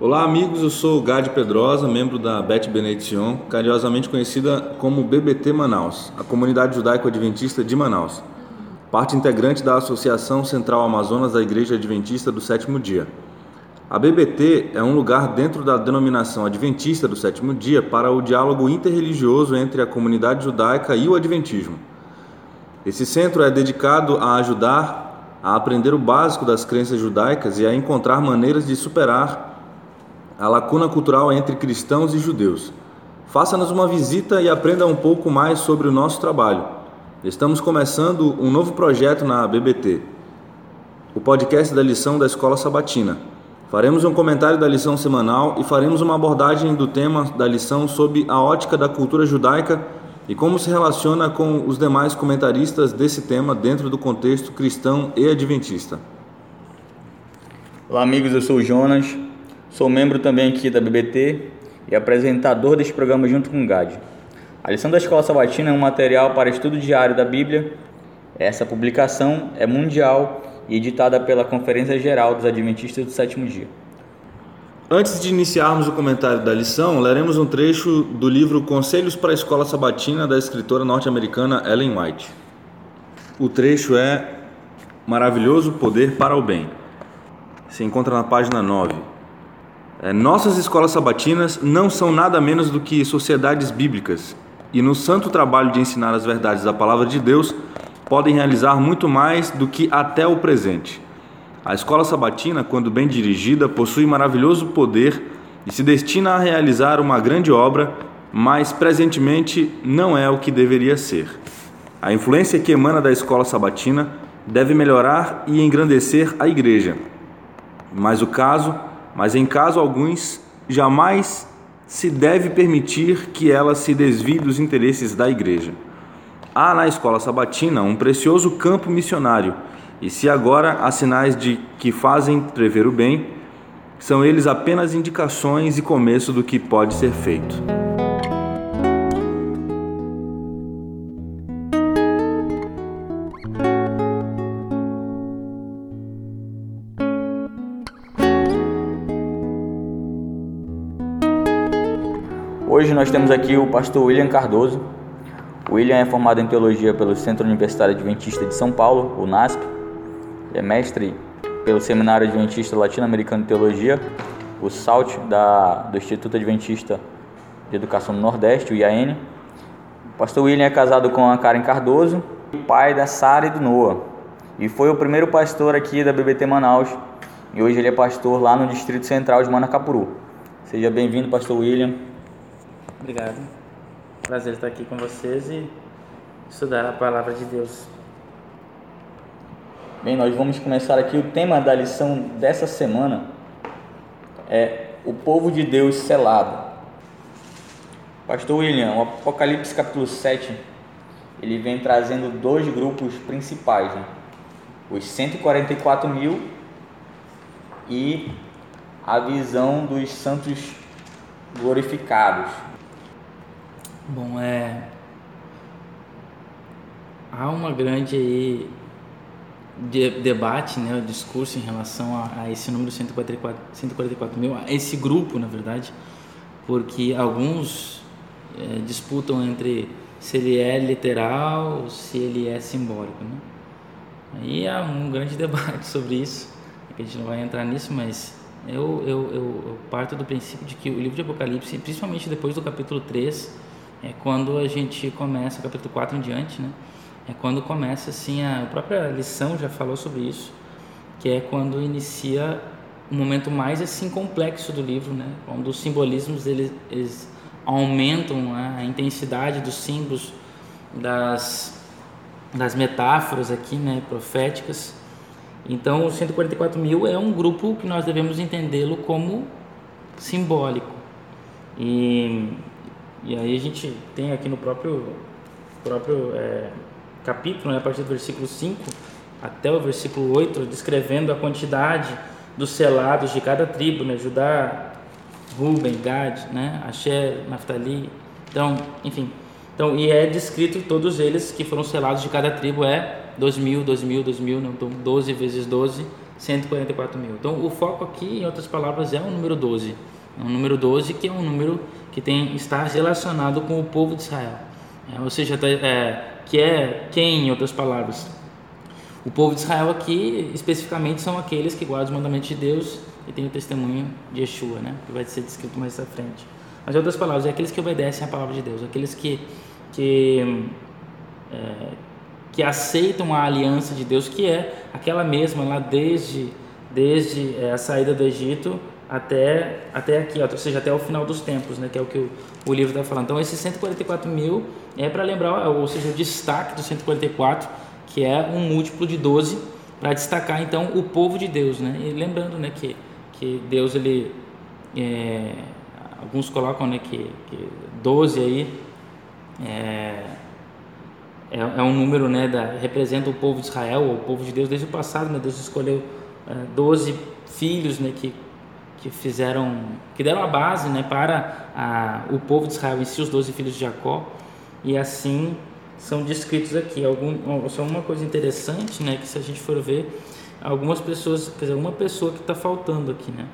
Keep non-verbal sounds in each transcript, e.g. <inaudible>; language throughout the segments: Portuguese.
Olá amigos, eu sou o Gade Pedrosa, membro da Bet Benediction, carinhosamente conhecida como BBT Manaus, a comunidade judaico-adventista de Manaus, parte integrante da Associação Central Amazonas da Igreja Adventista do Sétimo Dia. A BBT é um lugar dentro da denominação Adventista do Sétimo Dia para o diálogo interreligioso entre a comunidade judaica e o Adventismo. Esse centro é dedicado a ajudar a aprender o básico das crenças judaicas e a encontrar maneiras de superar a lacuna cultural entre cristãos e judeus. Faça-nos uma visita e aprenda um pouco mais sobre o nosso trabalho. Estamos começando um novo projeto na BBT, o podcast da lição da Escola Sabatina. Faremos um comentário da lição semanal e faremos uma abordagem do tema da lição sob a ótica da cultura judaica e como se relaciona com os demais comentaristas desse tema dentro do contexto cristão e adventista. Olá, amigos, eu sou o Jonas. Sou membro também aqui da BBT e apresentador deste programa junto com o GAD. A lição da Escola Sabatina é um material para estudo diário da Bíblia. Essa publicação é mundial e editada pela Conferência Geral dos Adventistas do Sétimo Dia. Antes de iniciarmos o comentário da lição, leremos um trecho do livro Conselhos para a Escola Sabatina da escritora norte-americana Ellen White. O trecho é Maravilhoso Poder para o Bem. Se encontra na página 9. É, nossas escolas sabatinas não são nada menos do que sociedades bíblicas e, no santo trabalho de ensinar as verdades da palavra de Deus, podem realizar muito mais do que até o presente. A escola sabatina, quando bem dirigida, possui maravilhoso poder e se destina a realizar uma grande obra, mas presentemente não é o que deveria ser. A influência que emana da escola sabatina deve melhorar e engrandecer a igreja. Mas o caso mas em caso alguns, jamais se deve permitir que ela se desvie dos interesses da igreja. Há na escola sabatina um precioso campo missionário, e se agora há sinais de que fazem prever o bem, são eles apenas indicações e começo do que pode ser feito. Hoje nós temos aqui o pastor William Cardoso. O William é formado em teologia pelo Centro Universitário Adventista de São Paulo, o NASP. É mestre pelo Seminário Adventista Latino-Americano de Teologia, o SALT da, do Instituto Adventista de Educação do Nordeste, o IAN. O pastor William é casado com a Karen Cardoso, pai da Sara e do Noah. E foi o primeiro pastor aqui da BBT Manaus. E hoje ele é pastor lá no Distrito Central de Manacapuru. Seja bem-vindo, pastor William. Obrigado. Prazer estar aqui com vocês e estudar a palavra de Deus. Bem, nós vamos começar aqui o tema da lição dessa semana é o povo de Deus selado. Pastor William, o Apocalipse capítulo 7, ele vem trazendo dois grupos principais, né? os 144 mil e a visão dos santos glorificados. Bom, é. Há uma grande de, debate, né, o discurso em relação a, a, esse número 144, 144 mil, a esse grupo, na verdade, porque alguns é, disputam entre se ele é literal ou se ele é simbólico. Né? Aí há um grande <laughs> debate sobre isso, a gente não vai entrar nisso, mas eu, eu, eu, eu parto do princípio de que o livro de Apocalipse, principalmente depois do capítulo 3, é quando a gente começa, capítulo 4 em diante, né? É quando começa assim, a, a própria lição já falou sobre isso, que é quando inicia o momento mais assim complexo do livro, né? Quando os simbolismos eles, eles aumentam a intensidade dos símbolos, das, das metáforas aqui, né? Proféticas. Então, os 144 mil é um grupo que nós devemos entendê-lo como simbólico. E e aí a gente tem aqui no próprio, próprio é, capítulo, né, a partir do versículo 5, até o versículo 8, descrevendo a quantidade dos selados de cada tribo, né? Judá, Ruben, Gad, né? Asher, Naftali. Então, enfim. Então, e é descrito todos eles que foram selados de cada tribo é 2 mil, 2 mil, 2 mil, não, então 12 vezes 12, 144 mil. Então, o foco aqui, em outras palavras, é o número 12. É um número 12 que é um número que tem, está relacionado com o povo de Israel. É, ou seja, é, que é quem, em outras palavras? O povo de Israel aqui, especificamente, são aqueles que guardam os mandamentos de Deus e têm o testemunho de Yeshua, né? que vai ser descrito mais à frente. Mas, em outras palavras, é aqueles que obedecem à palavra de Deus, aqueles que, que, é, que aceitam a aliança de Deus, que é aquela mesma lá desde, desde é, a saída do Egito até, até aqui, ou seja, até o final dos tempos, né, que é o que o, o livro está falando. Então, esses 144 mil é para lembrar, ou seja, o destaque dos 144, que é um múltiplo de 12, para destacar então o povo de Deus, né? E lembrando, né, que, que Deus ele é, alguns colocam, né, que, que 12 aí é, é, é, um número, né, da, representa o povo de Israel, o povo de Deus desde o passado, né? Deus escolheu é, 12 filhos, né, que que fizeram, que deram a base né, para a, o povo de Israel em si, os doze filhos de Jacó, e assim são descritos aqui. Algum, só uma coisa interessante, né, que se a gente for ver, algumas pessoas, quer dizer, uma pessoa que está faltando aqui, né?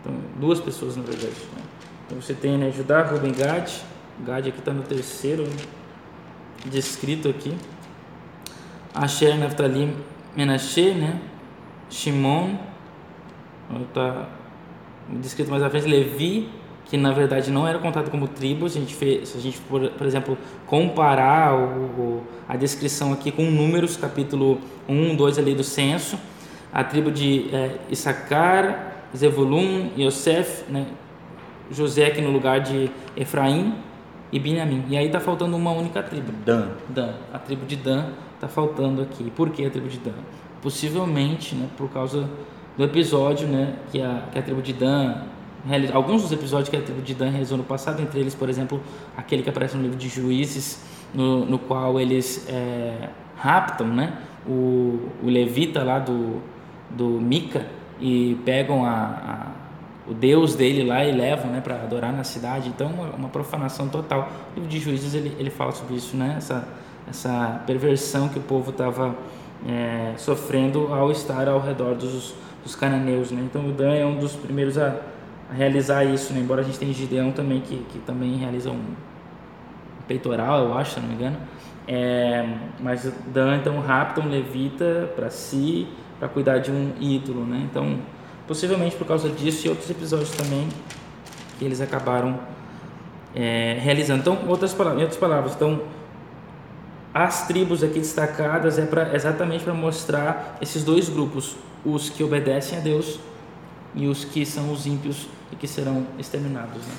Então, duas pessoas na verdade. Né? Então você tem né, Judá, Ruben, Gad, Gad aqui está no terceiro descrito aqui. Asher, Naftali, Menashe, né? Shimon, está descrito mais à frente, Levi, que na verdade não era contado como tribo, se a gente, fez, se a gente por, por exemplo, comparar o, o, a descrição aqui com números, capítulo 1, 2 ali do censo, a tribo de é, Issacar, Zevulun, Yosef, né, José aqui no lugar de Efraim e Benjamim. E aí está faltando uma única tribo. Dan. Dan. A tribo de Dan está faltando aqui. Por que a tribo de Dan? Possivelmente, né, por causa do episódio né, que, a, que a tribo de Dan realizou, alguns dos episódios que a tribo de Dan realizou no passado, entre eles, por exemplo, aquele que aparece no livro de Juízes, no, no qual eles é, raptam né, o, o levita lá do, do Mica e pegam a, a, o deus dele lá e levam né, para adorar na cidade. Então, uma, profanação total. O livro de Juízes ele, ele fala sobre isso, né, essa, essa perversão que o povo estava é, sofrendo ao estar ao redor dos dos cananeus, né? Então o Dan é um dos primeiros a, a realizar isso, né? Embora a gente tenha Gideão também que, que também realiza um peitoral, eu acho, se não me engano. É, mas Dan então rapta um levita para si, para cuidar de um ídolo, né? Então, possivelmente por causa disso e outros episódios também que eles acabaram é, realizando. Então, outras palavras, outras palavras, então as tribos aqui destacadas é pra, exatamente para mostrar esses dois grupos, os que obedecem a Deus e os que são os ímpios e que serão exterminados. Né?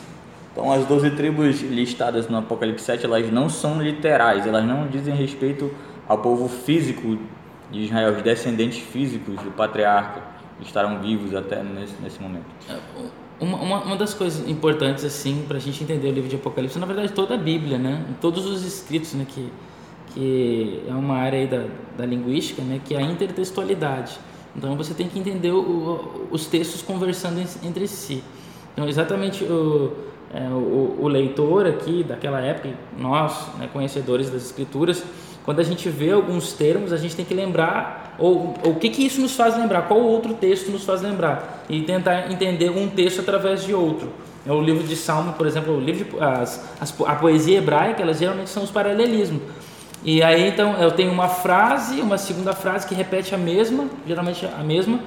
Então, as 12 tribos listadas no Apocalipse 7, elas não são literais, elas não dizem respeito ao povo físico de Israel, os descendentes físicos do patriarca que estarão vivos até nesse, nesse momento. É, uma, uma, uma das coisas importantes assim para a gente entender o livro de Apocalipse, na verdade toda a Bíblia, né, todos os escritos, né, que que é uma área da, da linguística, né, que é a intertextualidade. Então você tem que entender o, os textos conversando entre si. Então exatamente o, é, o, o, leitor aqui daquela época, nós, né, conhecedores das escrituras, quando a gente vê alguns termos, a gente tem que lembrar, ou, o que, que isso nos faz lembrar, qual outro texto nos faz lembrar, e tentar entender um texto através de outro. É o livro de Salmo, por exemplo, o livro de, as, as, a poesia hebraica, elas geralmente são os paralelismos. E aí então eu tenho uma frase, uma segunda frase que repete a mesma, geralmente a mesma,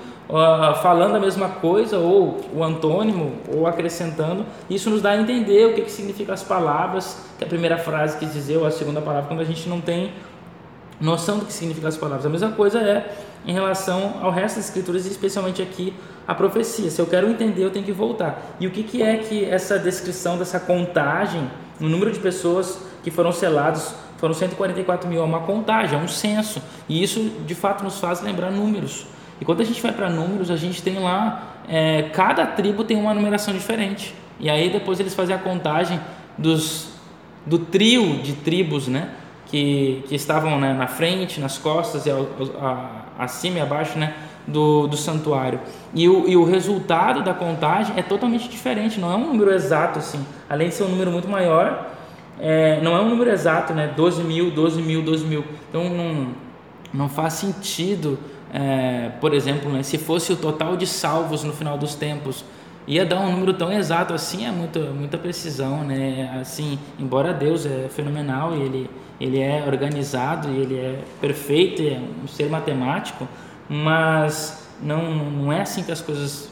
falando a mesma coisa, ou o antônimo, ou acrescentando. Isso nos dá a entender o que, que significa as palavras, que a primeira frase quis dizer, ou a segunda palavra, quando a gente não tem noção do que significa as palavras. A mesma coisa é em relação ao resto das escrituras, e especialmente aqui a profecia. Se eu quero entender, eu tenho que voltar. E o que, que é que essa descrição dessa contagem, o número de pessoas que foram selados foram 144 mil, é uma contagem, é um censo. E isso de fato nos faz lembrar números. E quando a gente vai para números, a gente tem lá, é, cada tribo tem uma numeração diferente. E aí depois eles fazem a contagem dos, do trio de tribos, né? que, que estavam né, na frente, nas costas e a, acima e abaixo né, do, do santuário. E o, e o resultado da contagem é totalmente diferente, não é um número exato assim. Além de ser um número muito maior, é, não é um número exato, né? 12 mil, 12 mil, 12 mil. Então não, não faz sentido, é, por exemplo, né, se fosse o total de salvos no final dos tempos, ia dar um número tão exato assim, é muita, muita precisão, né? Assim, embora Deus é fenomenal e ele, ele é organizado e ele é perfeito, é um ser matemático, mas não, não é assim que as coisas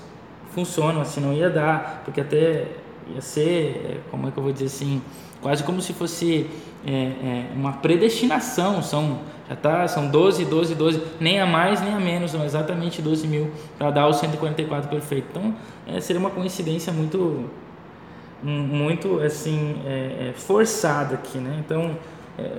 funcionam, assim, não ia dar, porque até ia ser, como é que eu vou dizer assim, quase como se fosse é, é, uma predestinação, são já tá, são 12, 12, 12, nem a mais nem a menos, são exatamente 12 mil para dar o 144 perfeito. Então é, seria uma coincidência muito, muito assim é, é, forçada aqui, né? Então é,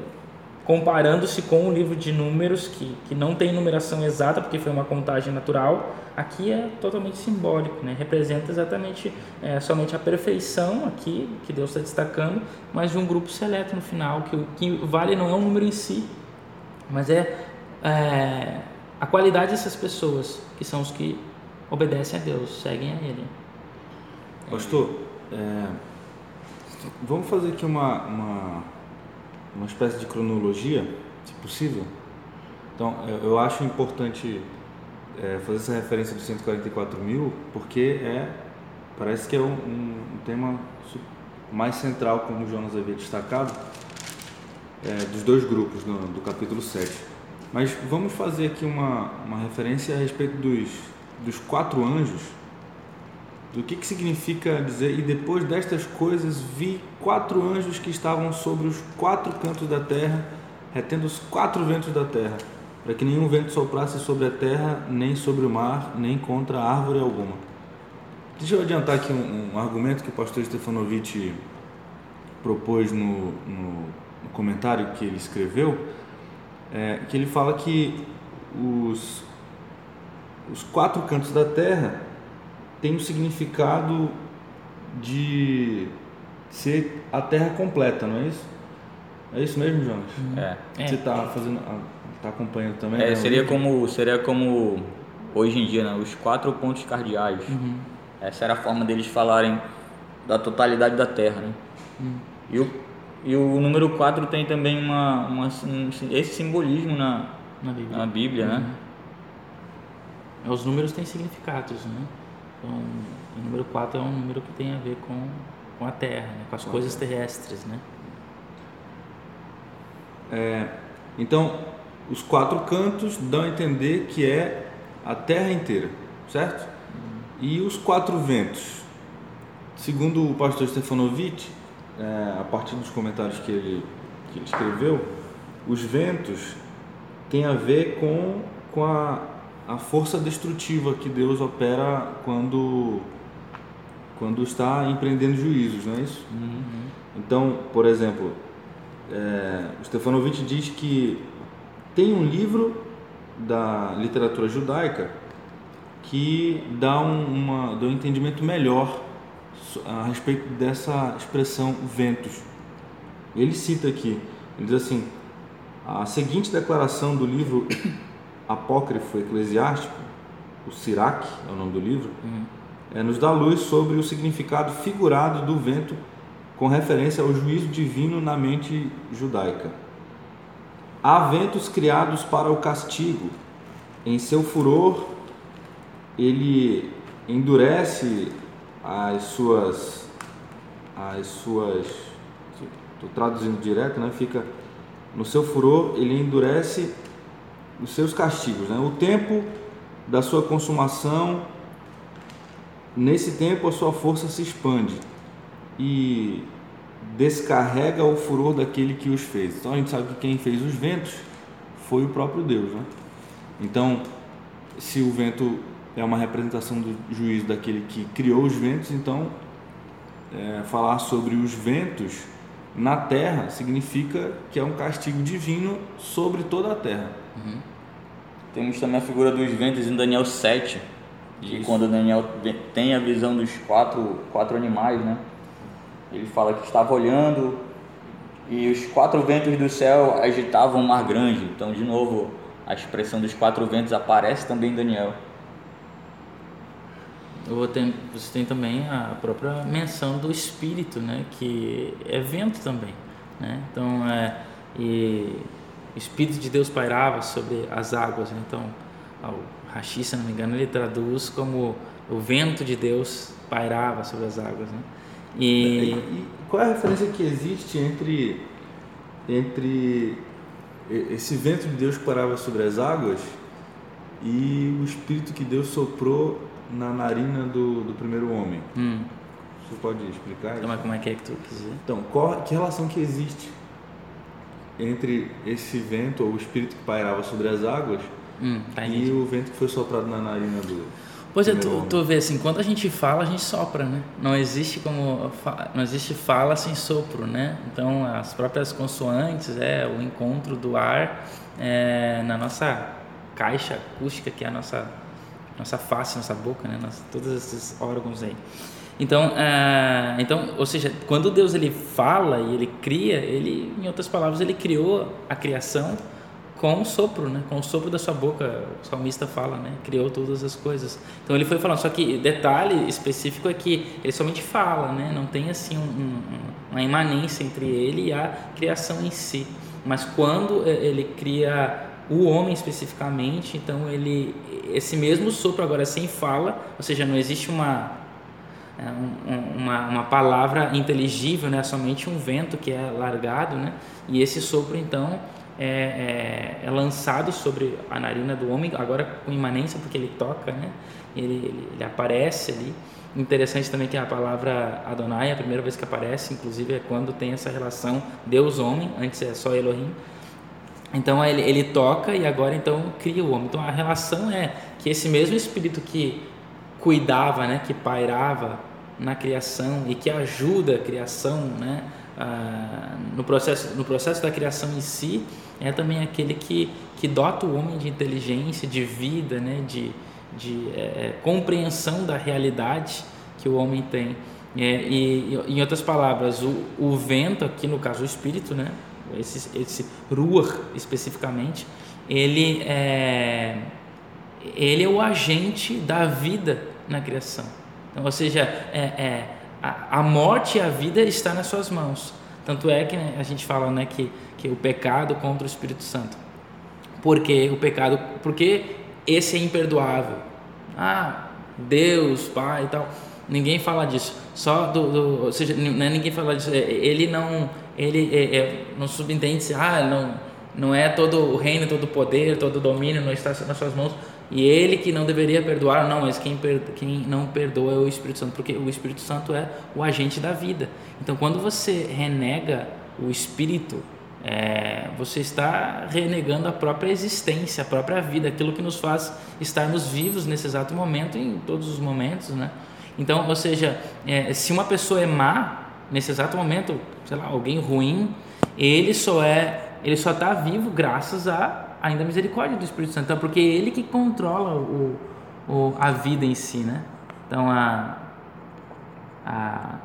comparando-se com o livro de números, que, que não tem numeração exata, porque foi uma contagem natural, aqui é totalmente simbólico, né? representa exatamente é, somente a perfeição aqui, que Deus está destacando, mas de um grupo seleto no final, que o que vale não é o número em si, mas é, é a qualidade dessas pessoas, que são os que obedecem a Deus, seguem a Ele. Pastor, é, vamos fazer aqui uma, uma uma espécie de cronologia, se possível. Então, eu acho importante é, fazer essa referência dos 144 mil, porque é parece que é um, um tema mais central, como o Jonas havia destacado, é, dos dois grupos no, do capítulo 7. Mas vamos fazer aqui uma, uma referência a respeito dos, dos quatro anjos do que, que significa dizer, e depois destas coisas vi quatro anjos que estavam sobre os quatro cantos da terra, retendo os quatro ventos da terra, para que nenhum vento soprasse sobre a terra, nem sobre o mar, nem contra árvore alguma. Deixa eu adiantar aqui um, um argumento que o pastor Stefanovic propôs no, no, no comentário que ele escreveu, é, que ele fala que os, os quatro cantos da terra tem o significado de ser a terra completa, não é isso? É isso mesmo, Jonas? É. Você está fazendo, tá acompanhando também? É, né? seria como seria como hoje em dia, né? os quatro pontos cardeais. Uhum. Essa era a forma deles falarem da totalidade da Terra, né? Uhum. E, o, e o número 4 tem também uma, uma um, esse simbolismo na, Na Bíblia. na Bíblia, né? Uhum. Os números têm significados, né? Então, o número 4 é um número que tem a ver com, com a Terra, né? com as coisas terrestres, né? É, então, os quatro cantos dão a entender que é a terra inteira, certo? E os quatro ventos, segundo o pastor Stefanovic, é, a partir dos comentários que ele, que ele escreveu, os ventos têm a ver com, com a, a força destrutiva que Deus opera quando, quando está empreendendo juízos, não é isso? Então, por exemplo, é, Stefanovic diz que tem um livro da literatura judaica que dá um, uma, dá um entendimento melhor a respeito dessa expressão ventos. Ele cita aqui, ele diz assim, a seguinte declaração do livro apócrifo eclesiástico, o Sirac é o nome do livro, é, nos dá luz sobre o significado figurado do vento com referência ao juízo divino na mente judaica. Há ventos criados para o castigo. Em seu furor, ele endurece as suas as suas estou traduzindo direto, né? Fica no seu furor, ele endurece os seus castigos, né? O tempo da sua consumação nesse tempo a sua força se expande e descarrega o furor daquele que os fez. Então a gente sabe que quem fez os ventos foi o próprio Deus, né? Então, se o vento é uma representação do juízo daquele que criou os ventos, então é, falar sobre os ventos na terra significa que é um castigo divino sobre toda a terra. Temos também a figura dos ventos em Daniel 7, de Isso. quando Daniel tem a visão dos quatro, quatro animais, né? Ele fala que estava olhando E os quatro ventos do céu agitavam o mar grande. Então, de novo, a expressão dos quatro ventos aparece também em Daniel. Você tem também a própria menção do Espírito, né? Que é vento também, né? Então, é, e o Espírito de Deus pairava sobre as águas. Né? Então, o Rashi, se não me engano, ele traduz como o vento de Deus pairava sobre as águas. Né? E... e qual é a referência que existe entre, entre esse vento de Deus que parava sobre as águas e o Espírito que Deus soprou na narina do, do primeiro homem. Hum. Você pode explicar isso? Como é que é que tu quiser? Então, qual, que relação que existe entre esse vento ou o espírito que pairava sobre as águas hum, tá e o vento que foi soprado na narina do Pois é, tu, tu vê assim, quando a gente fala, a gente sopra, né? Não existe como não existe fala sem sopro, né? Então as próprias consoantes, é o encontro do ar é, na nossa caixa acústica que é a nossa nossa face, nossa boca, né? Nossa, todos esses órgãos aí. Então, é, então, ou seja, quando Deus ele fala e ele cria, ele, em outras palavras, ele criou a criação com o sopro, né? Com o sopro da sua boca, o salmista fala, né? Criou todas as coisas. Então ele foi falando, só que detalhe específico é que ele somente fala, né? Não tem assim um, um, uma imanência entre ele e a criação em si. Mas quando ele cria o homem especificamente, então ele esse mesmo sopro agora sem fala, ou seja, não existe uma é uma, uma palavra inteligível, né? Somente um vento que é largado, né? E esse sopro então é, é, é, lançado sobre a narina do homem, agora com imanência porque ele toca, né? Ele, ele, ele aparece ali. Interessante também que a palavra Adonai, a primeira vez que aparece, inclusive, é quando tem essa relação Deus-homem, antes é só Elohim. Então ele, ele toca e agora então cria o homem. Então a relação é que esse mesmo espírito que cuidava, né, que pairava na criação e que ajuda a criação, né, no, processo, no processo da criação em si, é também aquele que, que dota o homem de inteligência, de vida, né, de, de é, é compreensão da realidade que o homem tem. É, e, em outras palavras, o, o vento, aqui no caso o espírito, né, esse, esse ruach especificamente, ele é, ele é o agente da vida na criação. Então, ou seja, é, é, a, a, morte e a vida está nas suas mãos. Tanto é que né, a gente fala né, que, que o pecado contra o Espírito Santo. Porque o pecado, porque esse é imperdoável. Ah, Deus, Pai e tal. Ninguém fala disso. Só do, do ou seja, é ninguém fala disso. É, ele não, ele é, é, não subentende-se. Ah, não, não é todo o reino, todo o poder, todo o domínio não está nas suas mãos e ele que não deveria perdoar, não, mas quem, per, quem não perdoa é o Espírito Santo, porque o Espírito Santo é o agente da vida. Então, quando você renega o Espírito, é, você está renegando a própria existência, a própria vida, aquilo que nos faz estarmos vivos nesse exato momento em todos os momentos, né? Então, ou seja, é, se uma pessoa é má nesse exato momento, sei lá, alguém ruim, ele só é, ele só está vivo graças a ainda a misericórdia do Espírito Santo, então, porque é ele que controla o, o, a vida em si, né? Então a, a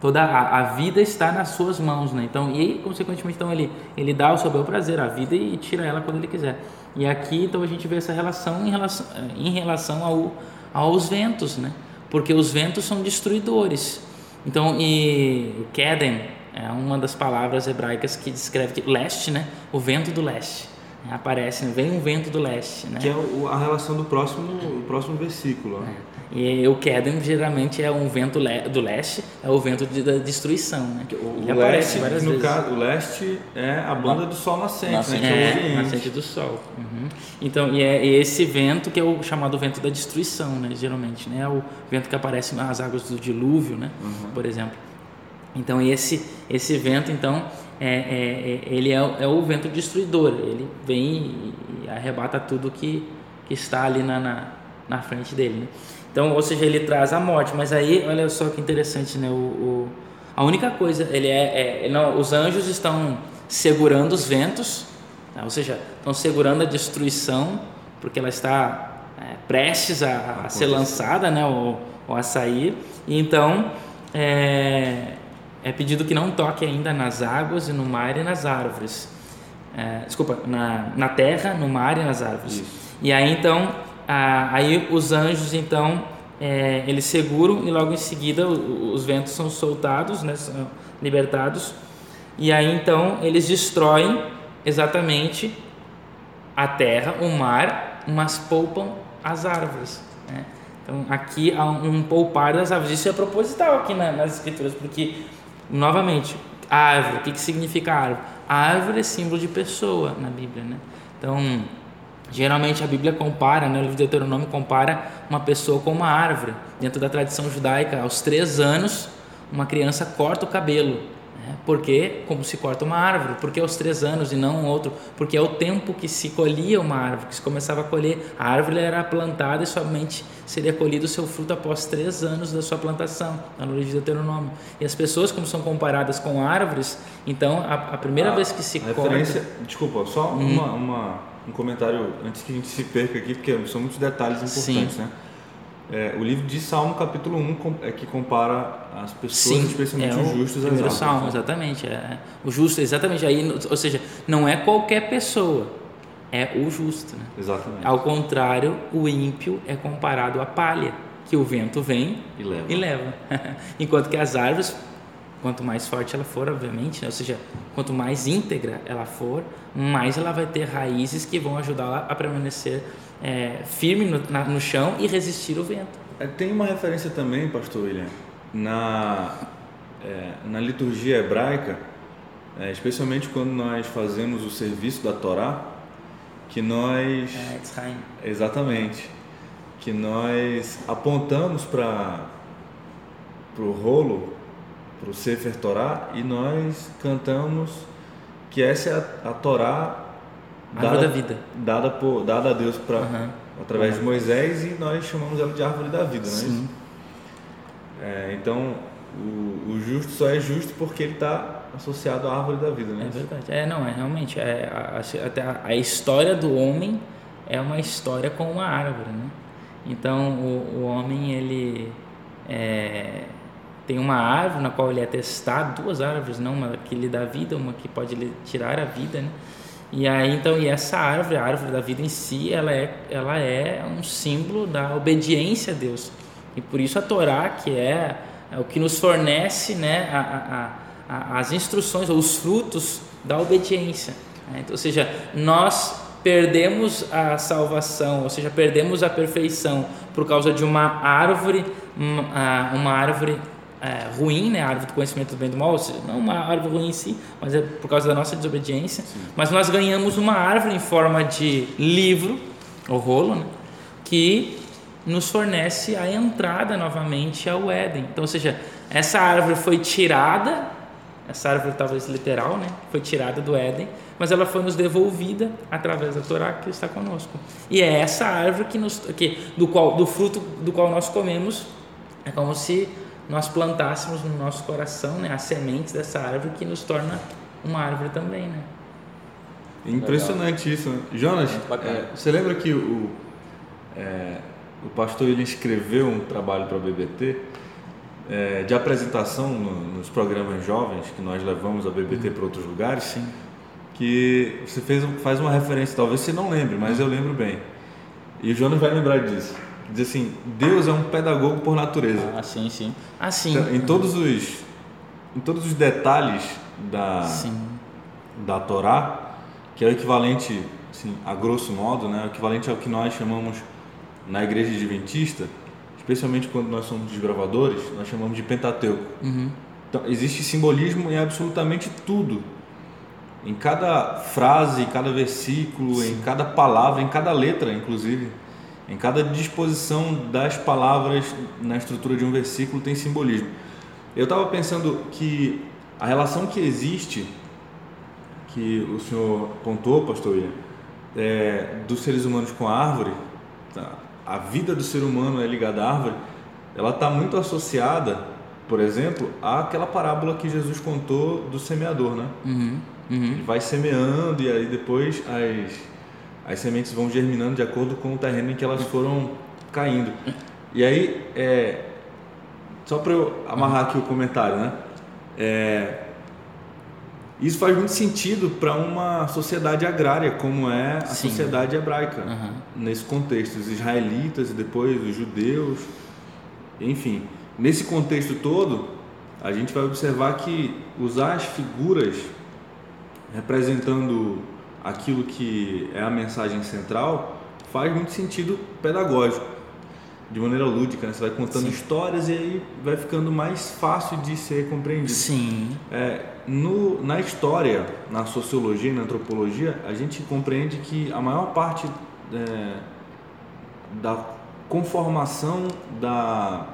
toda a, a, vida está nas suas mãos, né? Então e consequentemente então ele ele dá o seu bel prazer à vida e tira ela quando ele quiser. E aqui então a gente vê essa relação em relação em relação ao, aos ventos, né? Porque os ventos são destruidores. Então e Kedem é uma das palavras hebraicas que descreve que leste, né? O vento do leste. É, aparece, vem um vento do leste, né? Que é a relação do próximo, do próximo versículo. Né? É. E o Kedem geralmente é um vento do leste, é o vento de, da destruição, né? O, leste, no caso, o leste é a banda do sol nascente, nascente né? É, é nascente do sol. Uhum. Então, e é esse vento que é o chamado vento da destruição, né? Geralmente, né? É o vento que aparece nas águas do dilúvio, né? Uhum. Por exemplo. Então esse esse vento então é, é, é ele é, é, o vento destruidor. Ele vem e arrebata tudo que, que está ali na, na, na frente dele. Né? Então, ou seja, ele traz a morte. Mas aí, olha só que interessante, né? O, o a única coisa, ele é, é não, os anjos estão segurando os ventos, tá? ou seja, estão segurando a destruição, porque ela está é, prestes a, a ser lançada, né? Ou, ou, a sair. E então é, é pedido que não toque ainda nas águas e no mar e nas árvores. É, desculpa, na, na terra, no mar e nas árvores. Isso. E aí então, a, aí os anjos então é, eles seguram e logo em seguida os, os ventos são soltados, né, são libertados. E aí então eles destroem exatamente a terra, o mar, mas poupam as árvores. Né? Então aqui há um poupar das árvores. Isso é proposital aqui na, nas escrituras, porque novamente árvore, o que, que significa árvore? A árvore é símbolo de pessoa na Bíblia, né? Então Geralmente a Bíblia compara, né, o livro de Deuteronômio compara uma pessoa com uma árvore. Dentro da tradição judaica, aos três anos, uma criança corta o cabelo. Né? Porque, como se corta uma árvore, porque aos três anos e não um outro, porque é o tempo que se colhia uma árvore, que se começava a colher. A árvore era plantada e somente seria colhido o seu fruto após três anos da sua plantação, no livro de Deuteronômio. E as pessoas, como são comparadas com árvores, então a, a primeira a, vez que se a corta. Desculpa, só hum. uma, uma, um comentário antes que a gente se perca aqui, porque são muitos detalhes importantes, Sim. né? É, o livro de Salmo, capítulo 1, é que compara as pessoas, Sim, especialmente é os justos, às árvores. Salmo, exatamente. É, o justo, exatamente. Aí, ou seja, não é qualquer pessoa, é o justo. Né? Exatamente. Ao contrário, o ímpio é comparado à palha, que o vento vem e leva. E leva. <laughs> Enquanto que as árvores, quanto mais forte ela for, obviamente, né? ou seja, quanto mais íntegra ela for, mais ela vai ter raízes que vão ajudá-la a permanecer é, firme no, na, no chão e resistir o vento. É, tem uma referência também, pastor William, na, é, na liturgia hebraica, é, especialmente quando nós fazemos o serviço da Torá, que nós. É, exatamente. Que nós apontamos para o rolo, para o Sefer Torá, e nós cantamos que essa é a, a Torá Árvore dada, da vida. Dada, por, dada a Deus pra, uhum. através uhum. de Moisés e nós chamamos ela de árvore da vida, é Sim. É, então, o, o, justo só é justo porque ele está associado à árvore da vida, né? É verdade. É, não, é realmente. É, a, até a, a, história do homem é uma história com uma árvore, né? Então, o, o homem, ele é, tem uma árvore na qual ele é testado, duas árvores, não uma que lhe dá vida, uma que pode lhe tirar a vida, né? E aí então, e essa árvore, a árvore da vida em si, ela é, ela é um símbolo da obediência a Deus. E por isso a Torá, que é, é o que nos fornece né, a, a, a, as instruções, ou os frutos da obediência. Né? Então, ou seja, nós perdemos a salvação, ou seja, perdemos a perfeição por causa de uma árvore, uma árvore é, ruim, né? A árvore do conhecimento do bem e do mal, seja, não uma árvore ruim em si, mas é por causa da nossa desobediência. Sim. Mas nós ganhamos uma árvore em forma de livro, ou rolo, né? Que nos fornece a entrada novamente ao Éden. Então, ou seja, essa árvore foi tirada, essa árvore talvez literal, né? Foi tirada do Éden, mas ela foi nos devolvida através da Torá que está conosco. E é essa árvore que nos, que, do qual, do fruto do qual nós comemos, é como se nós plantássemos no nosso coração né, as sementes dessa árvore que nos torna uma árvore também, né? Impressionante Legal. isso. Né? Jonas, é, você lembra que o, é, o pastor ele escreveu um trabalho para a BBT é, de apresentação no, nos programas jovens que nós levamos a BBT para outros lugares? Sim. Que você fez, faz uma referência, talvez você não lembre, mas eu lembro bem. E o Jonas vai lembrar disso diz assim, Deus é um pedagogo por natureza. Ah, sim, sim. Ah, sim. Então, em todos os em todos os detalhes da sim. da Torá, que é o equivalente, assim, a grosso modo, né, o equivalente ao que nós chamamos na igreja adventista, especialmente quando nós somos desbravadores, nós chamamos de Pentateuco. Uhum. Então, existe simbolismo em absolutamente tudo. Em cada frase, em cada versículo, Sim. em cada palavra, em cada letra, inclusive. Em cada disposição das palavras na estrutura de um versículo tem simbolismo. Eu estava pensando que a relação que existe, que o senhor pontuou, pastor William, é, dos seres humanos com a árvore, tá? a vida do ser humano é ligada à árvore, ela está muito associada, por exemplo, àquela parábola que Jesus contou do semeador, né? Uhum, uhum. Ele vai semeando e aí depois as as sementes vão germinando de acordo com o terreno em que elas foram caindo. E aí, é, só para eu amarrar aqui o comentário, né? É, isso faz muito sentido para uma sociedade agrária como é a Sim. sociedade hebraica Aham. nesse contexto, os israelitas e depois os judeus, enfim, nesse contexto todo, a gente vai observar que usar as figuras representando aquilo que é a mensagem central faz muito sentido pedagógico, de maneira lúdica, né? você vai contando Sim. histórias e aí vai ficando mais fácil de ser compreendido. Sim. É, no, na história, na sociologia e na antropologia, a gente compreende que a maior parte é, da conformação da,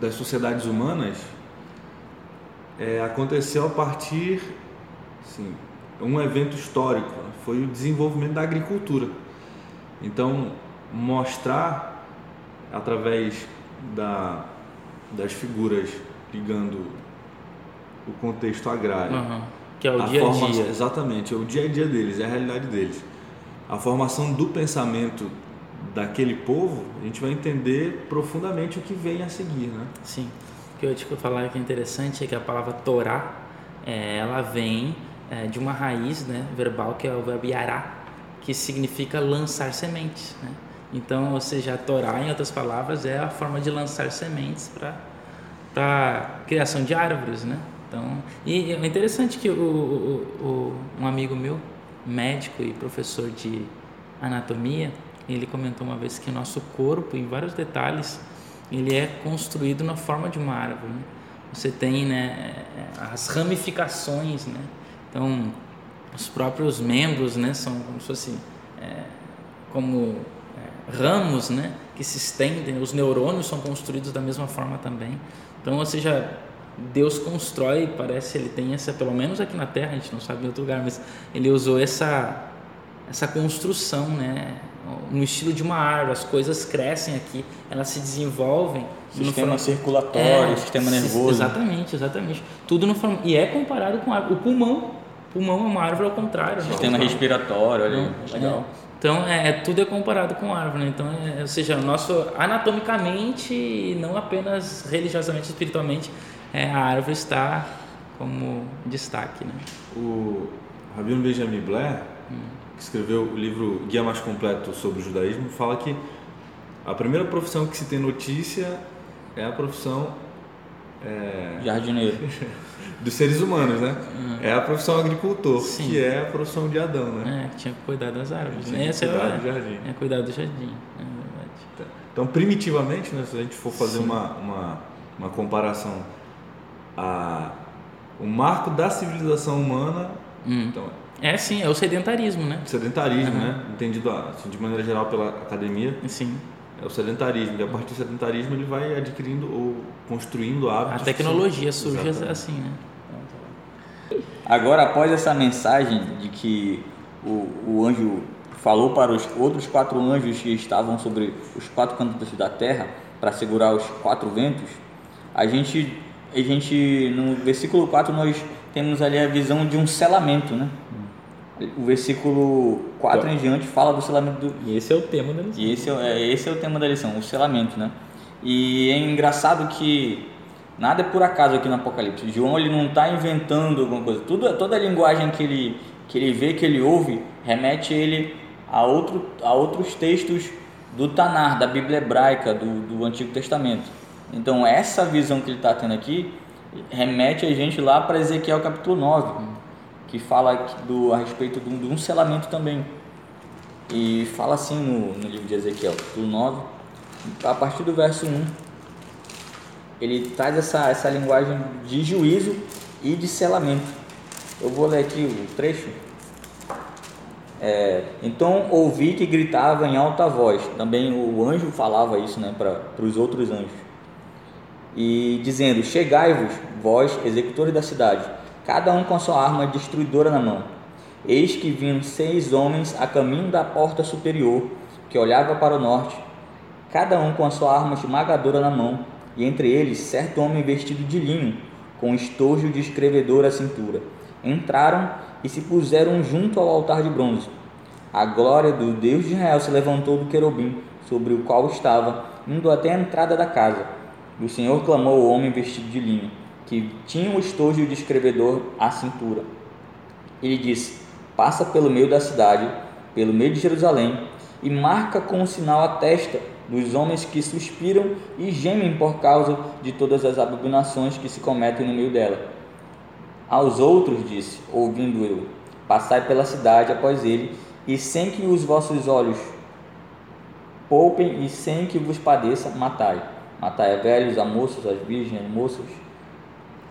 das sociedades humanas é, aconteceu a partir, assim, um evento histórico, foi o desenvolvimento da agricultura. Então, mostrar através da, das figuras ligando o contexto agrário Aham. Que é o a dia a dia. Exatamente, é o dia a dia deles, é a realidade deles. A formação do pensamento daquele povo, a gente vai entender profundamente o que vem a seguir, né? Sim. O que eu te falar que é interessante é que a palavra Torá, é, ela vem é, de uma raiz né, verbal que é o verbo yará, que significa lançar sementes. Né? Então, ou seja, a Torá, em outras palavras, é a forma de lançar sementes para criação de árvores, né? Então, e é interessante que o, o- o- um amigo meu, médico e professor de anatomia, ele comentou uma vez que o nosso corpo, em vários detalhes, ele é construído na forma de uma árvore. né? Você tem né, as ramificações, né? Então, os próprios membros, né, são como se fosse é, como é, ramos, né, que se estendem. Os neurônios são construídos da mesma forma também. Então, ou seja, Deus constrói, parece ele tem essa, pelo menos aqui na Terra, a gente não sabe em outro lugar, mas ele usou essa essa construção, né, no estilo de uma árvore. As coisas crescem aqui, elas se desenvolvem. Sistema forma- circulatório, É, sistema sis- nervoso. Exatamente, exatamente. Tudo no forma e é comparado com a. O pulmão, pulmão é uma árvore ao contrário. né? Sistema respiratório, olha aí, Então, legal. é, então, é, é- tudo é comparado com árvore, né? Então, é, ou seja, o nosso anatomicamente e não apenas religiosamente, espiritualmente, é, a árvore está como destaque, né? O Rabino Benjamin Blair, que escreveu o livro Guia Mais Completo sobre o Judaísmo, fala que a primeira profissão que se tem notícia é a profissão é, Jardineiro. <laughs> dos seres humanos, né? É a profissão agricultor, Sim. que é a profissão de Adão, né? É, que tinha que cuidar das árvores. Tinha né? que Essa é, cuidar do jardim. É cuidar do jardim, é verdade. Então, primitivamente, né, se a gente for fazer Sim. uma, uma, uma comparação, a, o marco da civilização humana, Hum. então, É sim, é o sedentarismo, né? sedentarismo, Aham. né? Entendido assim, de maneira geral pela academia, Sim. é o sedentarismo. E a partir do sedentarismo ele vai adquirindo ou construindo hábitos. A tecnologia surge assim, né? Agora, após essa mensagem de que o, o anjo falou para os outros quatro anjos que estavam sobre os quatro cantos da terra para segurar os quatro ventos, a gente, a gente no versículo 4 nós temos ali a visão de um selamento, né? O versículo 4 em diante fala do selamento do, E esse é o tema da lição. e esse é, é- esse é o tema da lição, o selamento, né? E é engraçado que nada é por acaso aqui no Apocalipse. João ele não está inventando alguma coisa. Tudo, toda a linguagem que ele, que ele vê, que ele ouve, remete ele a, outro, a outros textos do Tanar, da Bíblia hebraica, do, do Antigo Testamento. Então essa visão que ele está tendo aqui remete a gente lá para Ezequiel capítulo 9, que fala do, a respeito de um, de um selamento também. E fala assim no, no livro de Ezequiel, capítulo 9, a partir do verso 1. Ele traz essa, essa linguagem de juízo e de selamento. Eu vou ler aqui o trecho. É, então ouvi que gritava em alta voz. Também o anjo falava isso né, para os outros anjos. E dizendo: Chegai-vos, vós, executores da cidade, cada um com a sua arma destruidora na mão. Eis que vinham seis homens a caminho da porta superior, que olhava para o norte, cada um com a sua arma esmagadora na mão, e entre eles certo homem vestido de linho, com estojo de escrevedor à cintura. Entraram e se puseram junto ao altar de bronze. A glória do Deus de Israel se levantou do querubim, sobre o qual estava, indo até a entrada da casa. E o Senhor clamou ao homem vestido de linho: que tinha o estojo de escrevedor à cintura. Ele disse: Passa pelo meio da cidade, pelo meio de Jerusalém, e marca com um sinal a testa dos homens que suspiram e gemem por causa de todas as abominações que se cometem no meio dela. Aos outros disse, ouvindo eu: Passai pela cidade após ele, e sem que os vossos olhos poupem e sem que vos padeça, matai. Matai a velhos, a moços, as virgens, as moças,